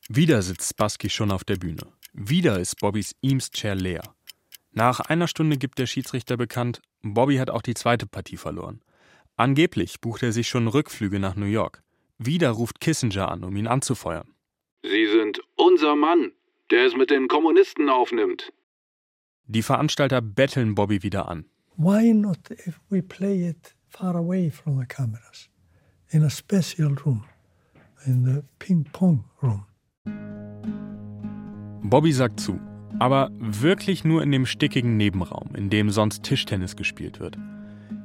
Wieder sitzt Spassky schon auf der Bühne. Wieder ist Bobbys Eames-Chair leer. Nach einer Stunde gibt der Schiedsrichter bekannt, Bobby hat auch die zweite Partie verloren. Angeblich bucht er sich schon Rückflüge nach New York. Wieder ruft Kissinger an, um ihn anzufeuern. Sie sind unser Mann, der es mit den Kommunisten aufnimmt. Die Veranstalter betteln Bobby wieder an. Why not if we play it far away from the cameras? In a special room, in the ping pong room. Bobby sagt zu, aber wirklich nur in dem stickigen Nebenraum, in dem sonst Tischtennis gespielt wird.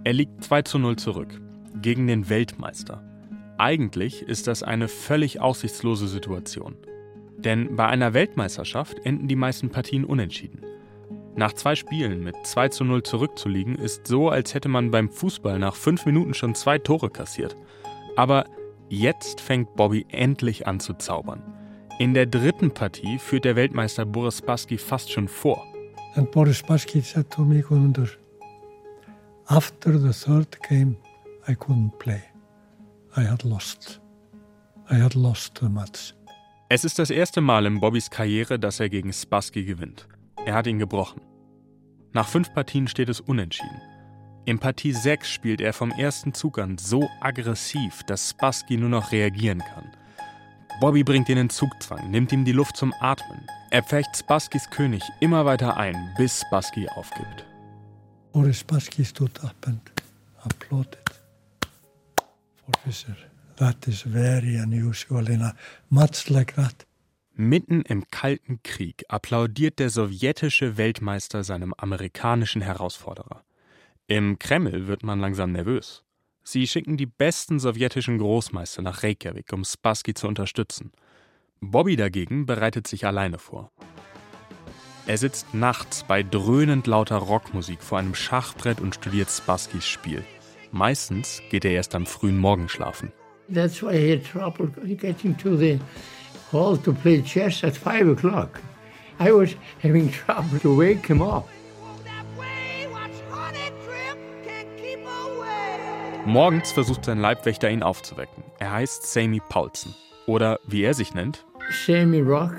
Er liegt 2 zu 0 zurück, gegen den Weltmeister. Eigentlich ist das eine völlig aussichtslose Situation. Denn bei einer Weltmeisterschaft enden die meisten Partien unentschieden. Nach zwei Spielen mit 2 zu 0 zurückzuliegen, ist so, als hätte man beim Fußball nach fünf Minuten schon zwei Tore kassiert. Aber jetzt fängt Bobby endlich an zu zaubern. In der dritten Partie führt der Weltmeister Boris Spassky fast schon vor. And Boris Spassky said to me, Guðmundur, after the third game, I couldn't play. I had lost. I had lost the match. Es ist das erste Mal in Bobbys Karriere, dass er gegen Spassky gewinnt. Er hat ihn gebrochen. Nach fünf Partien steht es unentschieden. In Partie 6 spielt er vom ersten Zug an so aggressiv, dass Spassky nur noch reagieren kann. Bobby bringt ihn in Zugzwang, nimmt ihm die Luft zum Atmen. Er pfercht Spasskys König immer weiter ein, bis Spassky aufgibt. Boris Spassky stood up and applauded for Fischer. That is very unusual in a match like that. Mitten im Kalten Krieg applaudiert der sowjetische Weltmeister seinem amerikanischen Herausforderer. Im Kreml wird man langsam nervös. Sie schicken die besten sowjetischen Großmeister nach Reykjavik, um Spassky zu unterstützen. Bobby dagegen bereitet sich alleine vor. Er sitzt nachts bei dröhnend lauter Rockmusik vor einem Schachbrett und studiert Spasskys Spiel. Meistens geht er erst am frühen Morgen schlafen. That's why I had trouble getting to the hall to play chess at five o'clock. I was having trouble to wake him up. Morgens versucht sein Leibwächter ihn aufzuwecken. Er heißt Sammy Paulsen. Oder wie er sich nennt. Sammy Rock.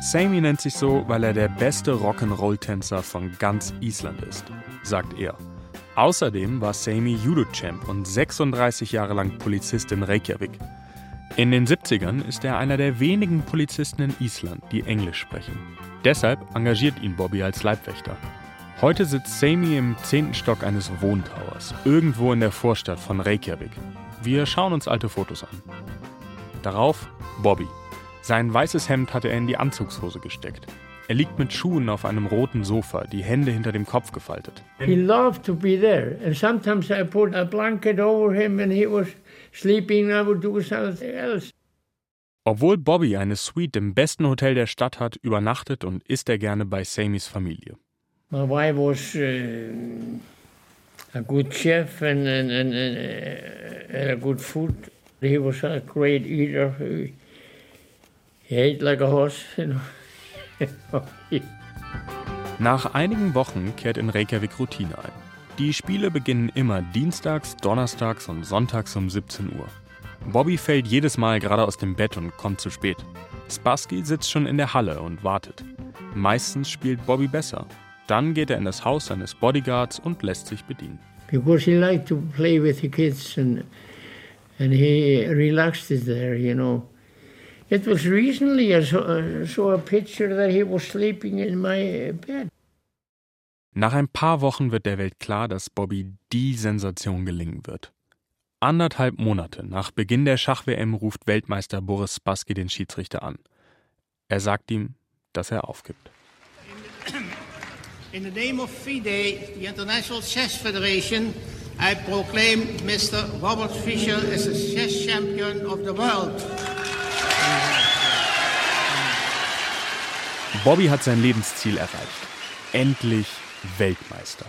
Sammy nennt sich so, weil er der beste Rock'n'Roll-Tänzer von ganz Island ist, sagt er. Außerdem war Sammy Judo-Champ und 36 Jahre lang Polizist in Reykjavik. In den 70ern ist er einer der wenigen Polizisten in Island, die Englisch sprechen. Deshalb engagiert ihn Bobby als Leibwächter. Heute sitzt Sammy im zehnten Stock eines Wohntowers, irgendwo in der Vorstadt von Reykjavik. Wir schauen uns alte Fotos an. Darauf Bobby. Sein weißes Hemd hatte er in die Anzugshose gesteckt. Er liegt mit Schuhen auf einem roten Sofa, die Hände hinter dem Kopf gefaltet. He loved to be there, and sometimes I put a blanket over him and he was sleeping. I would do something else. Obwohl Bobby eine Suite im besten Hotel der Stadt hat, übernachtet und isst er gerne bei Samys Familie. My wife was uh, a good chef and, and, and, and a good food. He was a great eater. He, he ate like a horse. <laughs> Nach einigen Wochen kehrt in Reykjavik Routine ein. Die Spiele beginnen immer dienstags, donnerstags und sonntags um 17 Uhr. Bobby fällt jedes Mal gerade aus dem Bett und kommt zu spät. Spassky sitzt schon in der Halle und wartet. Meistens spielt Bobby besser. Dann geht er in das Haus seines Bodyguards und lässt sich bedienen. Because he liked to play with the kids and, and he relaxed there, you know. It was recently I saw, I saw a picture that he was sleeping in my bed. Nach ein paar Wochen wird der Welt klar, dass Bobby die Sensation gelingen wird. Anderthalb Monate nach Beginn der Schach-WM ruft Weltmeister Boris Spassky den Schiedsrichter an. Er sagt ihm, dass er aufgibt. <clears throat> In the name of FIDE, the International Chess Federation, I proclaim Mr. Robert Fischer as the chess champion of the world. Bobby hat sein Lebensziel erreicht. Endlich Weltmeister.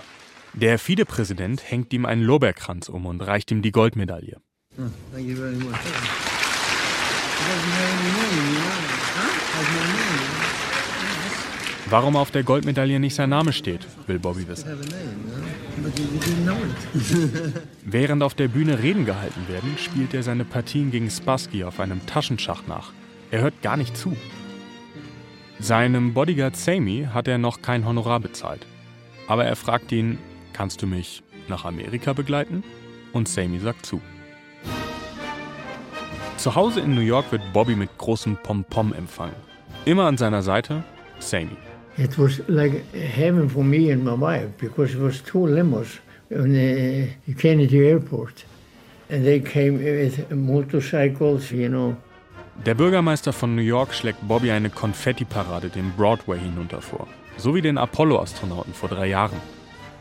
Der FIDE-Präsident hängt ihm einen Lorbeerkranz um und reicht ihm die Goldmedaille. Oh, thank you very much. He doesn't have any name, you know. Huh? Has no name. Warum auf der Goldmedaille nicht sein Name steht, will Bobby wissen. Während auf der Bühne Reden gehalten werden, spielt er seine Partien gegen Spassky auf einem Taschenschach nach. Er hört gar nicht zu. Seinem Bodyguard Sammy hat er noch kein Honorar bezahlt. Aber er fragt ihn, kannst du mich nach Amerika begleiten? Und Sammy sagt zu. Zu Hause in New York wird Bobby mit großem Pompom empfangen. Immer an seiner Seite Sammy. It was like heaven for me and my wife because it was two limos in the Kennedy Airport. And they came with motorcycles, you know. Der Bürgermeister von New York schlägt Bobby eine Konfetti-Parade den Broadway hinunter vor. So wie den Apollo-Astronauten vor drei Jahren.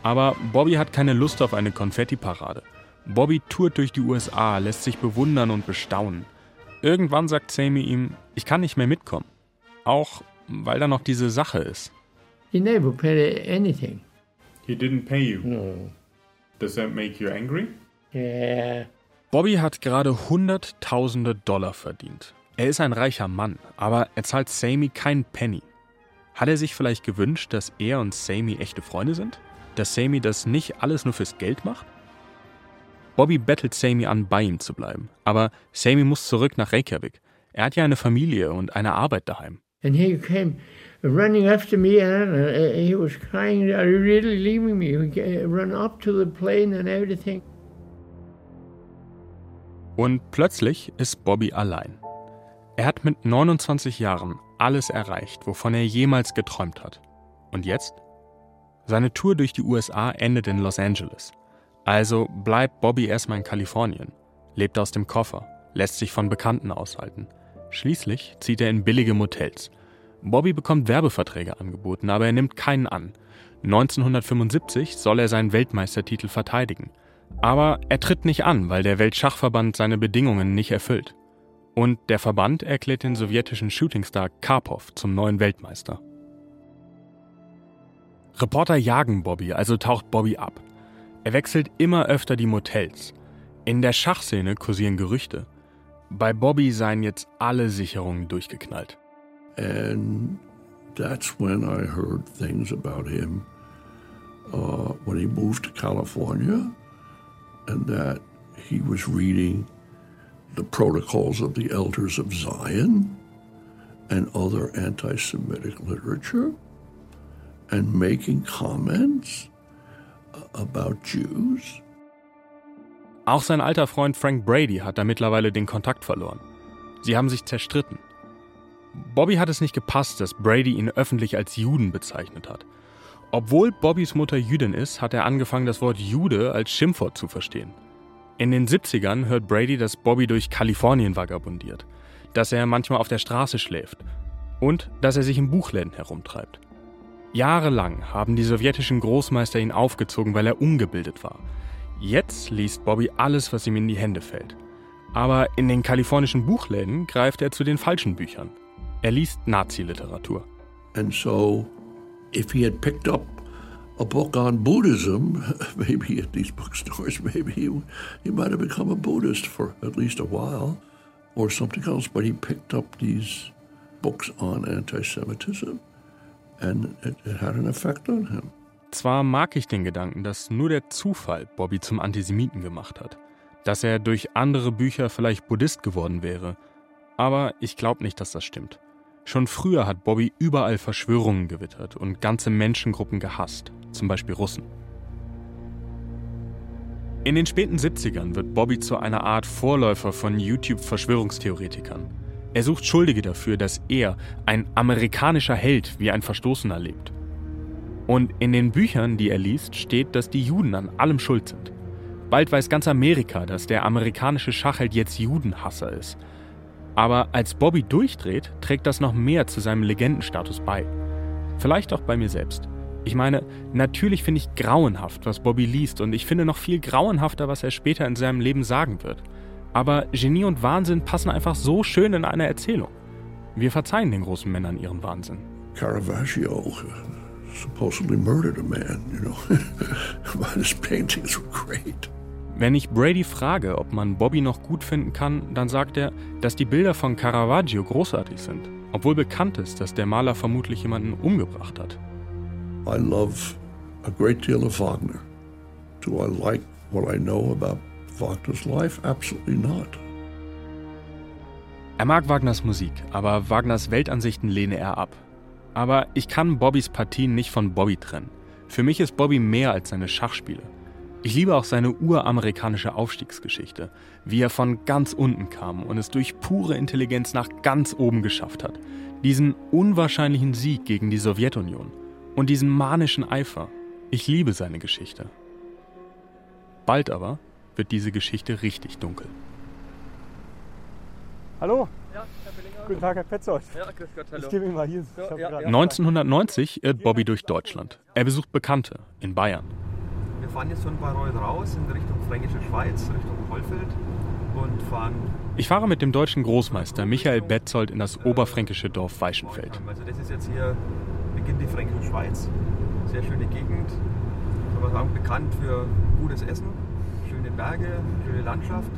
Aber Bobby hat keine Lust auf eine Konfetti-Parade. Bobby tourt durch die USA, lässt sich bewundern und bestaunen. Irgendwann sagt Sammy ihm, ich kann nicht mehr mitkommen. Auch weil da noch diese Sache ist. He never paid anything. He didn't pay you? No. Does that make you angry? Yeah. Bobby hat gerade Hunderttausende Dollar verdient. Er ist ein reicher Mann, aber er zahlt Sammy keinen Penny. Hat er sich vielleicht gewünscht, dass er und Sammy echte Freunde sind? Dass Sammy das nicht alles nur fürs Geld macht? Bobby bettelt Sammy an, bei ihm zu bleiben. Aber Sammy muss zurück nach Reykjavik. Er hat ja eine Familie und eine Arbeit daheim. And he came running after me, and uh, he was crying, "Are you really leaving me?" He run up to the plane and everything. Und plötzlich ist Bobby allein. Er hat mit 29 Jahren alles erreicht, wovon er jemals geträumt hat. Und jetzt? Seine Tour durch die USA endet in Los Angeles. Also bleibt Bobby erstmal in Kalifornien, lebt aus dem Koffer, lässt sich von Bekannten aushalten. Schließlich zieht er in billige Motels. Bobby bekommt Werbeverträge angeboten, aber er nimmt keinen an. 1975 soll er seinen Weltmeistertitel verteidigen. Aber er tritt nicht an, weil der Weltschachverband seine Bedingungen nicht erfüllt. Und der Verband erklärt den sowjetischen Shootingstar Karpov zum neuen Weltmeister. Reporter jagen Bobby, also taucht Bobby ab. Er wechselt immer öfter die Motels. In der Schachszene kursieren Gerüchte. Bei Bobby seien jetzt alle Sicherungen durchgeknallt. And that's when I heard things about him uh, when he moved to California and that he was reading the protocols of the elders of Zion and other anti Semitic literature and making comments about Jews. Auch sein alter Freund Frank Brady hat da mittlerweile den Kontakt verloren. Sie haben sich zerstritten. Bobby hat es nicht gepasst, dass Brady ihn öffentlich als Juden bezeichnet hat. Obwohl Bobbys Mutter Jüdin ist, hat er angefangen, das Wort Jude als Schimpfwort zu verstehen. In den 70ern hört Brady, dass Bobby durch Kalifornien vagabundiert, dass er manchmal auf der Straße schläft und dass er sich in Buchläden herumtreibt. Jahrelang haben die sowjetischen Großmeister ihn aufgezogen, weil er ungebildet war. Jetzt liest Bobby alles, was ihm in die Hände fällt. Aber in den kalifornischen Buchläden greift er zu den falschen Büchern. Er liest Nazi-Literatur. And so, if he had picked up a book on Buddhism, <laughs> maybe at these bookstores, <laughs> maybe he, he might have become a Buddhist for at least a while or something else. But he picked up these books on anti Semitism and it, it had an effect on him. Zwar mag ich den Gedanken, dass nur der Zufall Bobby zum Antisemiten gemacht hat, dass er durch andere Bücher vielleicht Buddhist geworden wäre, aber ich glaube nicht, dass das stimmt. Schon früher hat Bobby überall Verschwörungen gewittert und ganze Menschengruppen gehasst, zum Beispiel Russen. In den späten 70ern wird Bobby zu einer Art Vorläufer von YouTube-Verschwörungstheoretikern. Er sucht Schuldige dafür, dass er, ein amerikanischer Held, wie ein Verstoßener lebt. Und in den Büchern, die er liest, steht, dass die Juden an allem schuld sind. Bald weiß ganz Amerika, dass der amerikanische Schachheld jetzt Judenhasser ist. Aber als Bobby durchdreht, trägt das noch mehr zu seinem Legendenstatus bei. Vielleicht auch bei mir selbst. Ich meine, natürlich finde ich grauenhaft, was Bobby liest, und ich finde noch viel grauenhafter, was er später in seinem Leben sagen wird. Aber Genie und Wahnsinn passen einfach so schön in eine Erzählung. Wir verzeihen den großen Männern ihren Wahnsinn. Caravaggio supposedly murdered a man, you know. <laughs> But his paintings were great. Wenn ich Brady frage, ob man Bobby noch gut finden kann, dann sagt er, dass die Bilder von Caravaggio großartig sind, obwohl bekannt ist, dass der Maler vermutlich jemanden umgebracht hat. I love a great deal of Wagner. Do I like what I know about Wagner's life? Absolutely not. Er mag Wagners Musik, aber Wagners Weltansichten lehne er ab. Aber ich kann Bobbys Partien nicht von Bobby trennen. Für mich ist Bobby mehr als seine Schachspiele. Ich liebe auch seine uramerikanische Aufstiegsgeschichte, wie er von ganz unten kam und es durch pure Intelligenz nach ganz oben geschafft hat. Diesen unwahrscheinlichen Sieg gegen die Sowjetunion und diesen manischen Eifer. Ich liebe seine Geschichte. Bald aber wird diese Geschichte richtig dunkel. Hallo? Guten Tag, Herr Petzold. Ja, grüß Gott, hallo. Ich gebe Ihnen mal hier. So, ja, ja. 1990 irrt Bobby durch Deutschland. Er besucht Bekannte in Bayern. Wir fahren jetzt von Bayreuth raus in Richtung Fränkische Schweiz, Richtung Hollfeld und fahren. Ich fahre mit dem deutschen Großmeister Michael Betzold in das oberfränkische Dorf Weichenfeld. Also das ist jetzt hier beginnt die Fränkische Schweiz. Sehr schöne Gegend, kann man sagen, bekannt für gutes Essen, schöne Berge, schöne Landschaft.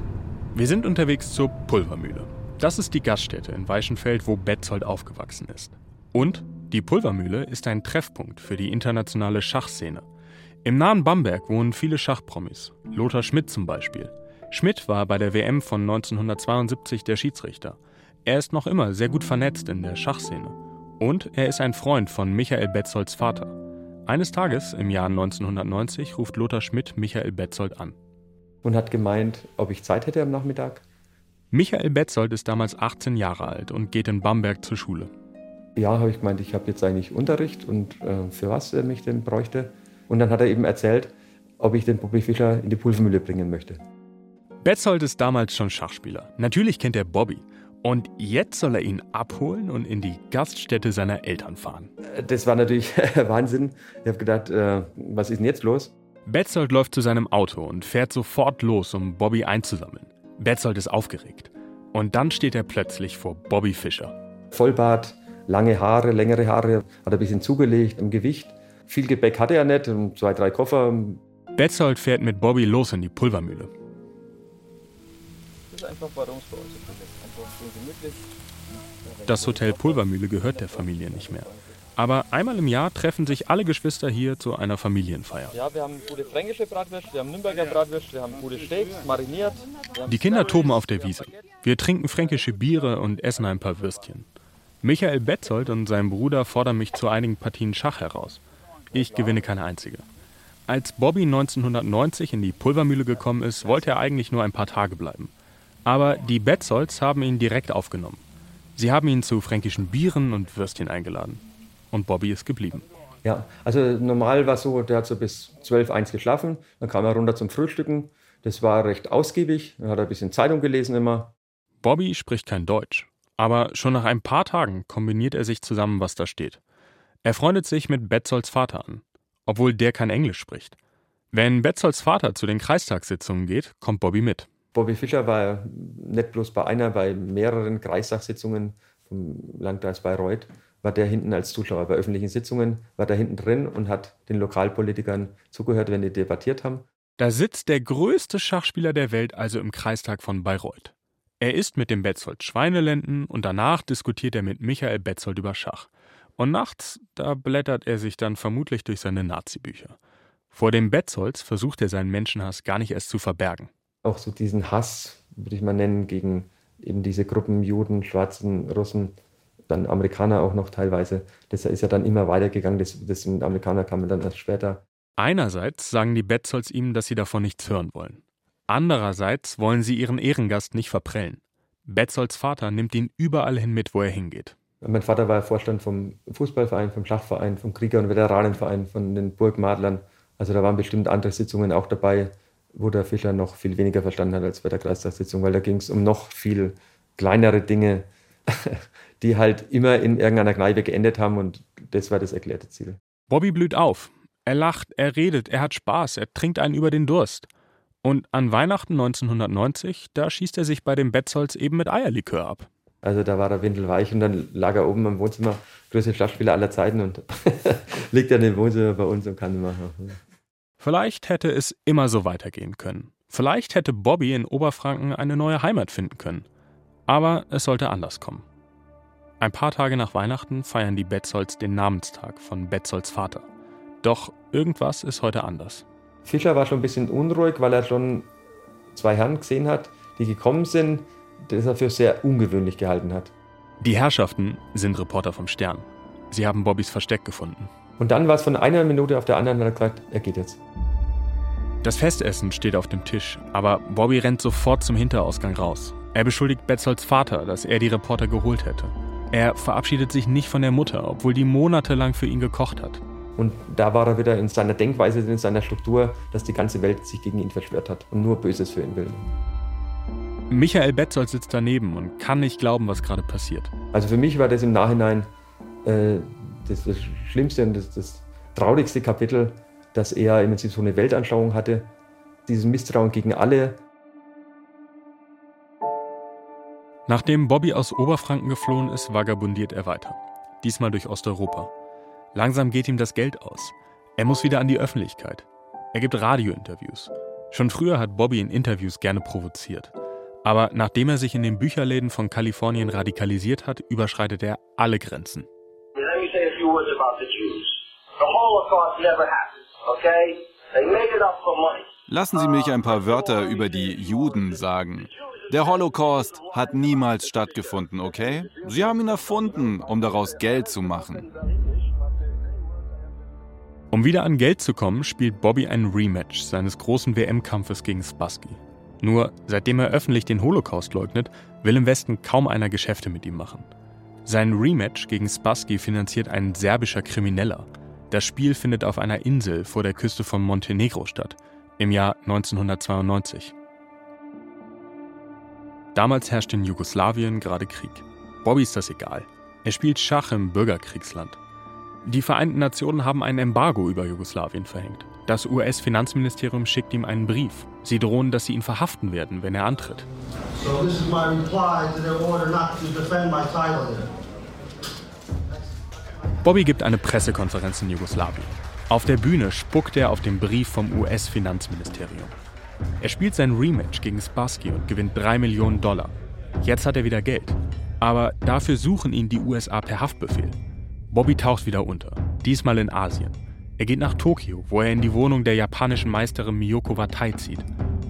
Wir sind unterwegs zur Pulvermühle. Das ist die Gaststätte in Weichenfeld, wo Betzold aufgewachsen ist. Und die Pulvermühle ist ein Treffpunkt für die internationale Schachszene. Im nahen Bamberg wohnen viele Schachpromis. Lothar Schmidt zum Beispiel. Schmidt war bei der WM von 1972 der Schiedsrichter. Er ist noch immer sehr gut vernetzt in der Schachszene. Und er ist ein Freund von Michael Betzolds Vater. Eines Tages im Jahr 1990 ruft Lothar Schmidt Michael Betzold an. Und hat gemeint, ob ich Zeit hätte am Nachmittag. Michael Betzold ist damals 18 Jahre alt und geht in Bamberg zur Schule. Ja, habe ich gemeint, ich habe jetzt eigentlich Unterricht und äh, für was er mich denn bräuchte. Und dann hat er eben erzählt, ob ich den Bobby Fischer in die Pulvermühle bringen möchte. Betzold ist damals schon Schachspieler. Natürlich kennt er Bobby. Und jetzt soll er ihn abholen und in die Gaststätte seiner Eltern fahren. Das war natürlich <laughs> Wahnsinn. Ich habe gedacht, äh, was ist denn jetzt los? Betzold läuft zu seinem Auto und fährt sofort los, um Bobby einzusammeln. Betzold ist aufgeregt. Und dann steht er plötzlich vor Bobby Fischer. Vollbart, lange Haare, längere Haare, hat er ein bisschen zugelegt im Gewicht. Viel Gepäck hatte er nicht, zwei, drei Koffer. Betzold fährt mit Bobby los in die Pulvermühle. Das ist einfach uns. Das Hotel Pulvermühle gehört der Familie nicht mehr. Aber einmal im Jahr treffen sich alle Geschwister hier zu einer Familienfeier. Ja, wir haben gute fränkische Bratwürste, wir haben Nürnberger Bratwürste, wir haben gute Steaks, mariniert. Die Kinder toben auf der Wiese. Wir trinken fränkische Biere und essen ein paar Würstchen. Michael Betzold und sein Bruder fordern mich zu einigen Partien Schach heraus. Ich gewinne keine einzige. Als Bobby 1990 in die Pulvermühle gekommen ist, wollte er eigentlich nur ein paar Tage bleiben. Aber die Betzolds haben ihn direkt aufgenommen. Sie haben ihn zu fränkischen Bieren und Würstchen eingeladen. Und Bobby ist geblieben. Ja, also normal war es so, der hat so bis 12, 1 geschlafen, dann kam er runter zum Frühstücken. Das war recht ausgiebig, dann hat er ein bisschen Zeitung gelesen immer. Bobby spricht kein Deutsch, aber schon nach ein paar Tagen kombiniert er sich zusammen, was da steht. Er freundet sich mit Betzolds Vater an, obwohl der kein Englisch spricht. Wenn Betzolds Vater zu den Kreistagssitzungen geht, kommt Bobby mit. Bobby Fischer war nicht bloß bei einer, bei mehreren Kreistagssitzungen vom Landkreis Bayreuth, war der hinten als Zuschauer. Bei öffentlichen Sitzungen war der hinten drin und hat den Lokalpolitikern zugehört, wenn die debattiert haben. Da sitzt der größte Schachspieler der Welt also im Kreistag von Bayreuth. Er isst mit dem Betzold Schweinelenden und danach diskutiert er mit Michael Betzold über Schach. Und nachts, da blättert er sich dann vermutlich durch seine Nazi-Bücher. Vor dem Betzolds versucht er seinen Menschenhass gar nicht erst zu verbergen. Auch so diesen Hass, würde ich mal nennen, gegen eben diese Gruppen Juden, Schwarzen, Russen, dann Amerikaner auch noch teilweise. Das ist ja dann immer weitergegangen. Das, das mit Amerikaner kamen dann erst später. Einerseits sagen die Betzolds ihm, dass sie davon nichts hören wollen. Andererseits wollen sie ihren Ehrengast nicht verprellen. Betzolds Vater nimmt ihn überall hin mit, wo er hingeht. Mein Vater war Vorstand vom Fußballverein, vom Schachverein, vom Krieger- und Veteranenverein, von den Burgmadlern. Also da waren bestimmt andere Sitzungen auch dabei, wo der Fischer noch viel weniger verstanden hat als bei der Kreistagssitzung, weil da ging es um noch viel kleinere Dinge, <laughs> die halt immer in irgendeiner Kneipe geendet haben und das war das erklärte Ziel. Bobby blüht auf. Er lacht, er redet, er hat Spaß, er trinkt einen über den Durst. Und an Weihnachten 1990, da schießt er sich bei den Betzolds eben mit Eierlikör ab. Also da war der Windel weich und dann lag er oben im Wohnzimmer, größte Schachspieler aller Zeiten und <laughs> liegt dann im Wohnzimmer bei uns und kann machen. Vielleicht hätte es immer so weitergehen können. Vielleicht hätte Bobby in Oberfranken eine neue Heimat finden können. Aber es sollte anders kommen. Ein paar Tage nach Weihnachten feiern die Betzolds den Namenstag von Betzolds Vater. Doch irgendwas ist heute anders. Fischer war schon ein bisschen unruhig, weil er schon zwei Herren gesehen hat, die gekommen sind, das er für sehr ungewöhnlich gehalten hat. Die Herrschaften sind Reporter vom Stern. Sie haben Bobbys Versteck gefunden. Und dann war es von einer Minute auf der anderen, hat er gesagt, er geht jetzt. Das Festessen steht auf dem Tisch, aber Bobby rennt sofort zum Hinterausgang raus. Er beschuldigt Betzolds Vater, dass er die Reporter geholt hätte. Er verabschiedet sich nicht von der Mutter, obwohl die monatelang für ihn gekocht hat. Und da war er wieder in seiner Denkweise, in seiner Struktur, dass die ganze Welt sich gegen ihn verschwört hat und nur Böses für ihn will. Michael Betzold sitzt daneben und kann nicht glauben, was gerade passiert. Also für mich war das im Nachhinein äh, das, das, Schlimmste und das, das, traurigste Kapitel, dass er im Prinzip so eine Weltanschauung hatte, dieses Misstrauen gegen alle. Nachdem Bobby aus Oberfranken geflohen ist, vagabundiert er weiter. Diesmal durch Osteuropa. Langsam geht ihm das Geld aus. Er muss wieder an die Öffentlichkeit. Er gibt Radiointerviews. Schon früher hat Bobby in Interviews gerne provoziert. Aber nachdem er sich in den Bücherläden von Kalifornien radikalisiert hat, überschreitet er alle Grenzen. Let me say a few words about the Jews. The Holocaust never happened, okay? They made it up for money. Lassen Sie mich ein paar Wörter über die Juden sagen. Der Holocaust hat niemals stattgefunden, okay? Sie haben ihn erfunden, um daraus Geld zu machen. Um wieder an Geld zu kommen, spielt Bobby ein Rematch seines großen WM-Kampfes gegen Spassky. Nur, seitdem er öffentlich den Holocaust leugnet, will im Westen kaum einer Geschäfte mit ihm machen. Sein Rematch gegen Spassky finanziert ein serbischer Krimineller. Das Spiel findet auf einer Insel vor der Küste von Montenegro statt, im Jahr 1992. Damals herrscht in Jugoslawien gerade Krieg. Bobby ist das egal. Er spielt Schach im Bürgerkriegsland. Die Vereinten Nationen haben ein Embargo über Jugoslawien verhängt. Das US-Finanzministerium schickt ihm einen Brief. Sie drohen, dass sie ihn verhaften werden, wenn er antritt. So. Bobby gibt eine Pressekonferenz in Jugoslawien. Auf der Bühne spuckt er auf den Brief vom US-Finanzministerium. Er spielt sein Rematch gegen Spassky und gewinnt 3 Millionen Dollar. Jetzt hat er wieder Geld. Aber dafür suchen ihn die USA per Haftbefehl. Bobby taucht wieder unter, diesmal in Asien. Er geht nach Tokio, wo er in die Wohnung der japanischen Meisterin Miyoko Watai zieht.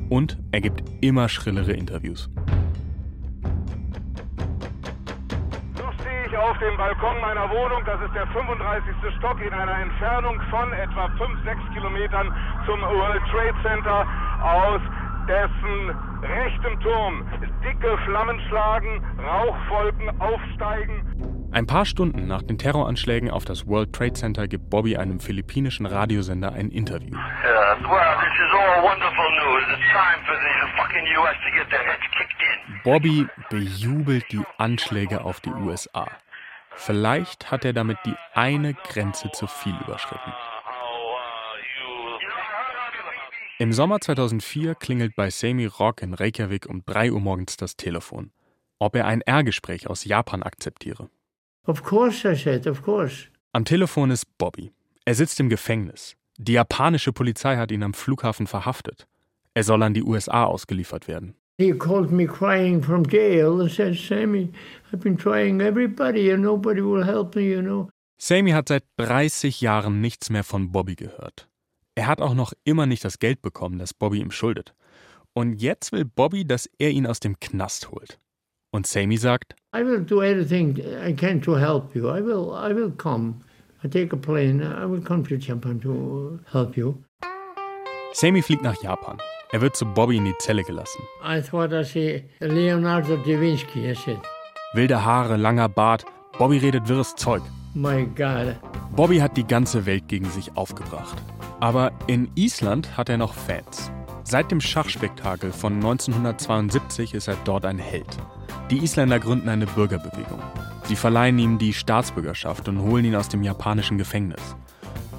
Und er gibt immer schrillere Interviews. auf dem Balkon meiner Wohnung. Das ist der 35. Stock in einer Entfernung von etwa 5-6 Kilometern zum World Trade Center aus dessen rechtem Turm dicke Flammen schlagen, Rauchwolken aufsteigen. Ein paar Stunden nach den Terroranschlägen auf das World Trade Center gibt Bobby einem philippinischen Radiosender ein Interview. Well. Bobby bejubelt die Anschläge auf die USA. Vielleicht hat er damit die eine Grenze zu viel überschritten. Im Sommer 2004 klingelt bei Sami Rock in Reykjavik um 3 Uhr morgens das Telefon. Ob er ein R-Gespräch aus Japan akzeptiere. Of course, I said, of course. Am Telefon ist Bobby. Er sitzt im Gefängnis. Die japanische Polizei hat ihn am Flughafen verhaftet. Er soll an die USA ausgeliefert werden. He called me crying from jail and said, Sammy, I've been trying everybody and nobody will help me, you know. Sammy hat seit 30 Jahren nichts mehr von Bobby gehört. Er hat auch noch immer nicht das Geld bekommen, das Bobby ihm schuldet. Und jetzt will Bobby, dass er ihn aus dem Knast holt. Und Sammy sagt, I will do everything I can to help you. I will, I will come. I take a plane. I will come to Japan to help you. Sammy fliegt nach Japan. Er wird zu Bobby in die Zelle gelassen. I thought I see Leonardo da Vinci, I said. Wilde Haare, langer Bart. Bobby redet wirres Zeug. My God. Bobby hat die ganze Welt gegen sich aufgebracht. Aber in Island hat er noch Fans. Seit dem Schachspektakel von 1972 ist er dort ein Held. Die Isländer gründen eine Bürgerbewegung. Sie verleihen ihm die Staatsbürgerschaft und holen ihn aus dem japanischen Gefängnis.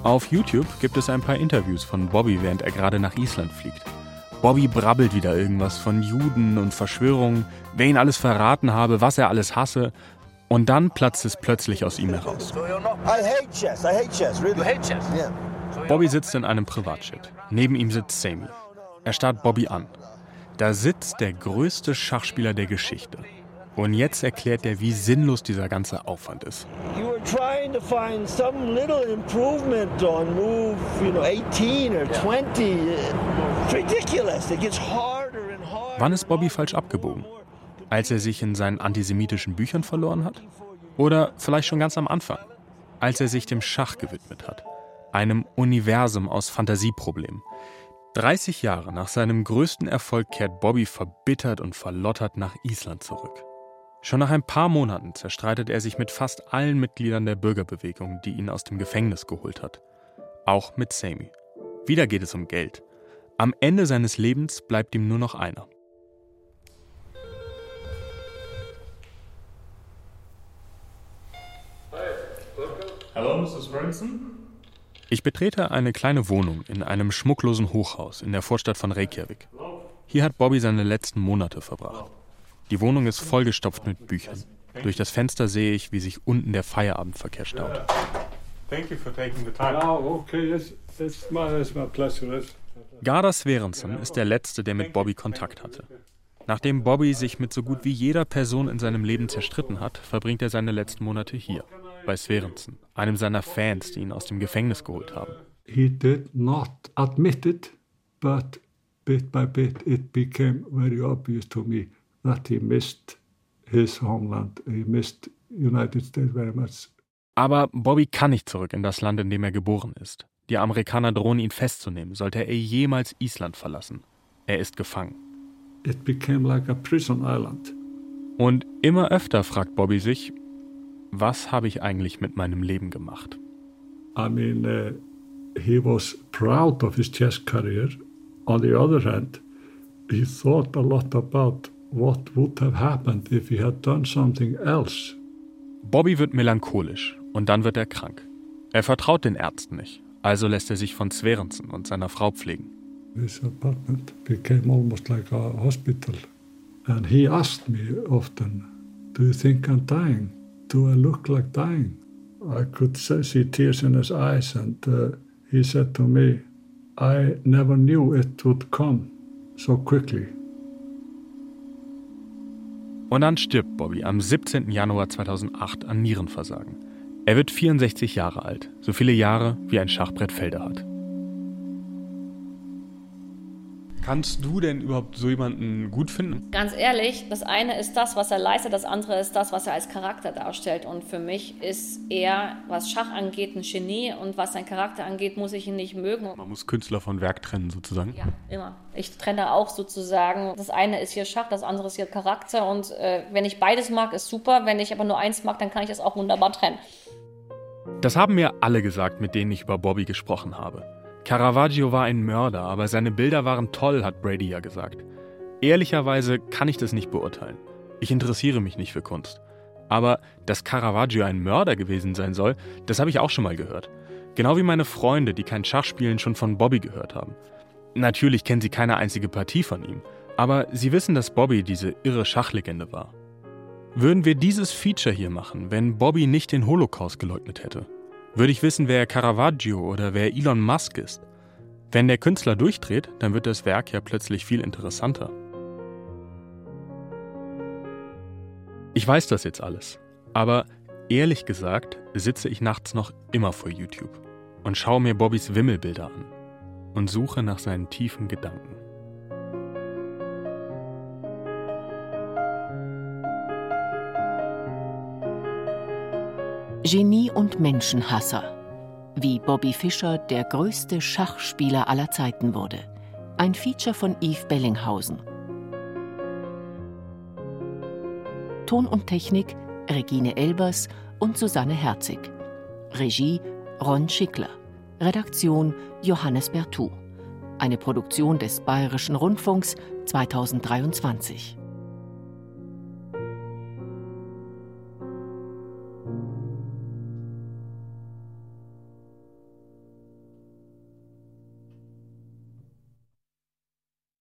Auf YouTube gibt es ein paar Interviews von Bobby, während er gerade nach Island fliegt. Bobby brabbelt wieder irgendwas von Juden und Verschwörungen, wer ihn alles verraten habe, was er alles hasse. Und dann platzt es plötzlich aus ihm heraus. I hate chess. I hate chess. Really. You hate chess? Yeah. Bobby sitzt in einem Privatjet. Neben ihm sitzt Sammy. Er starrt Bobby an. Da sitzt der größte Schachspieler der Geschichte. Und jetzt erklärt er, wie sinnlos dieser ganze Aufwand ist. You were trying to find some little improvement on move, you know, 18 or 20. It's ridiculous. It gets harder and harder. Wann ist Bobby falsch abgebogen? Als er sich in seinen antisemitischen Büchern verloren hat? Oder vielleicht schon ganz am Anfang, als er sich dem Schach gewidmet hat? Einem Universum aus Fantasieproblemen. 30 Jahre nach seinem größten Erfolg kehrt Bobby verbittert und verlottert nach Island zurück. Schon nach ein paar Monaten zerstreitet er sich mit fast allen Mitgliedern der Bürgerbewegung, die ihn aus dem Gefängnis geholt hat. Auch mit Sammy. Wieder geht es um Geld. Am Ende seines Lebens bleibt ihm nur noch einer. Hello, Mrs. Branson? Ich betrete eine kleine Wohnung in einem schmucklosen Hochhaus in der Vorstadt von Reykjavik. Hier hat Bobby seine letzten Monate verbracht. Die Wohnung ist vollgestopft mit Büchern. Durch das Fenster sehe ich, wie sich unten der Feierabendverkehr staut. Garda Sverensen ist der Letzte, der mit Bobby Kontakt hatte. Nachdem Bobby sich mit so gut wie jeder Person in seinem Leben zerstritten hat, verbringt er seine letzten Monate hier, bei Sverensen, einem seiner Fans, die ihn aus dem Gefängnis geholt haben. he did not admit it, but bit by bit it became very obvious to me that he missed his homeland. He missed United States very much. Aber Bobby kann nicht zurück in das Land, in dem er geboren ist. Die Amerikaner drohen ihn festzunehmen, sollte er jemals Island verlassen. Er ist gefangen. It became like a prison island. Und immer öfter fragt Bobby sich, was habe ich eigentlich mit meinem Leben gemacht? I mean, uh, he was proud of his chess career. On the other hand, he thought a lot about what would have happened if he had done something else. Bobby wird melancholisch und dann wird er krank. Er vertraut den Ärzten nicht, also lässt er sich von Sverensen und seiner Frau pflegen. This apartment became almost like a hospital. And he asked me often, Do you think I'm dying? Do I look like dying? I could se- see tears in his eyes, and uh, he said to me, I never knew it would come so quickly. Und dann stirbt Bobby am 17. Januar 2008 an Nierenversagen. Er wird 64 Jahre alt, so viele Jahre wie ein Schachbrett Felder hat. Kannst du denn überhaupt so jemanden gut finden? Ganz ehrlich, das eine ist das, was er leistet, das andere ist das, was er als Charakter darstellt. Und für mich ist er, was Schach angeht, ein Genie und was sein Charakter angeht, muss ich ihn nicht mögen. Man muss Künstler von Werk trennen, sozusagen. Ja, immer. Ich trenne auch sozusagen. Das eine ist hier Schach, das andere ist hier Charakter. Und äh, wenn ich beides mag, ist super. Wenn ich aber nur eins mag, dann kann ich das auch wunderbar trennen. Das haben mir alle gesagt, mit denen ich über Bobby gesprochen habe. Caravaggio war ein Mörder, aber seine Bilder waren toll, hat Brady ja gesagt. Ehrlicherweise kann ich das nicht beurteilen. Ich interessiere mich nicht für Kunst. Aber dass Caravaggio ein Mörder gewesen sein soll, das habe ich auch schon mal gehört. Genau wie meine Freunde, die kein Schach spielen, schon von Bobby gehört haben. Natürlich kennen sie keine einzige Partie von ihm, aber sie wissen, dass Bobby diese irre Schachlegende war. Würden wir dieses Feature hier machen, wenn Bobby nicht den Holocaust geleugnet hätte? Würde ich wissen, wer Caravaggio oder wer Elon Musk ist? Wenn der Künstler durchdreht, dann wird das Werk ja plötzlich viel interessanter. Ich weiß das jetzt alles, aber ehrlich gesagt sitze ich nachts noch immer vor YouTube und schaue mir Bobbys Wimmelbilder an und suche nach seinen tiefen Gedanken. Genie und Menschenhasser. Wie Bobby Fischer der größte Schachspieler aller Zeiten wurde. Ein Feature von Yves Bellinghausen. Ton und Technik Regine Elbers und Susanne Herzig. Regie Ron Schickler. Redaktion Johannes Bertou. Eine Produktion des Bayerischen Rundfunks 2023.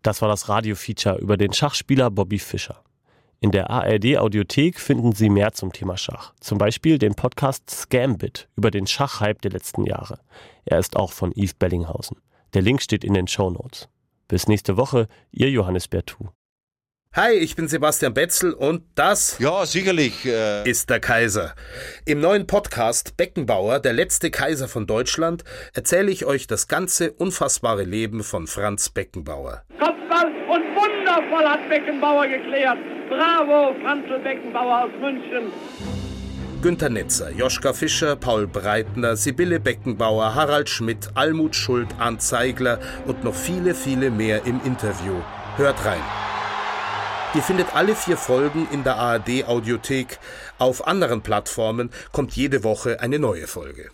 Das war das Radio-Feature über den Schachspieler Bobby Fischer. In der ARD-Audiothek finden Sie mehr zum Thema Schach. Zum Beispiel den Podcast Scambit über den Schachhype der letzten Jahre. Er ist auch von Yves Bellinghausen. Der Link steht in den Show Notes. Bis nächste Woche, Ihr Johannes Bertou. Hi, ich bin Sebastian Betzel und das ja sicherlich äh ist der Kaiser. Im neuen Podcast Beckenbauer, der letzte Kaiser von Deutschland, erzähle ich euch das ganze unfassbare Leben von Franz Beckenbauer. Kopfball und wundervoll hat Beckenbauer geklärt. Bravo, Franzl Beckenbauer aus München. Günter Netzer, Joschka Fischer, Paul Breitner, Sibylle Beckenbauer, Harald Schmidt, Almut Schuld, Arndt Zeigler und noch viele, viele mehr im Interview. Hört rein. Ihr findet alle vier Folgen in der ARD Audiothek. Auf anderen Plattformen kommt jede Woche eine neue Folge.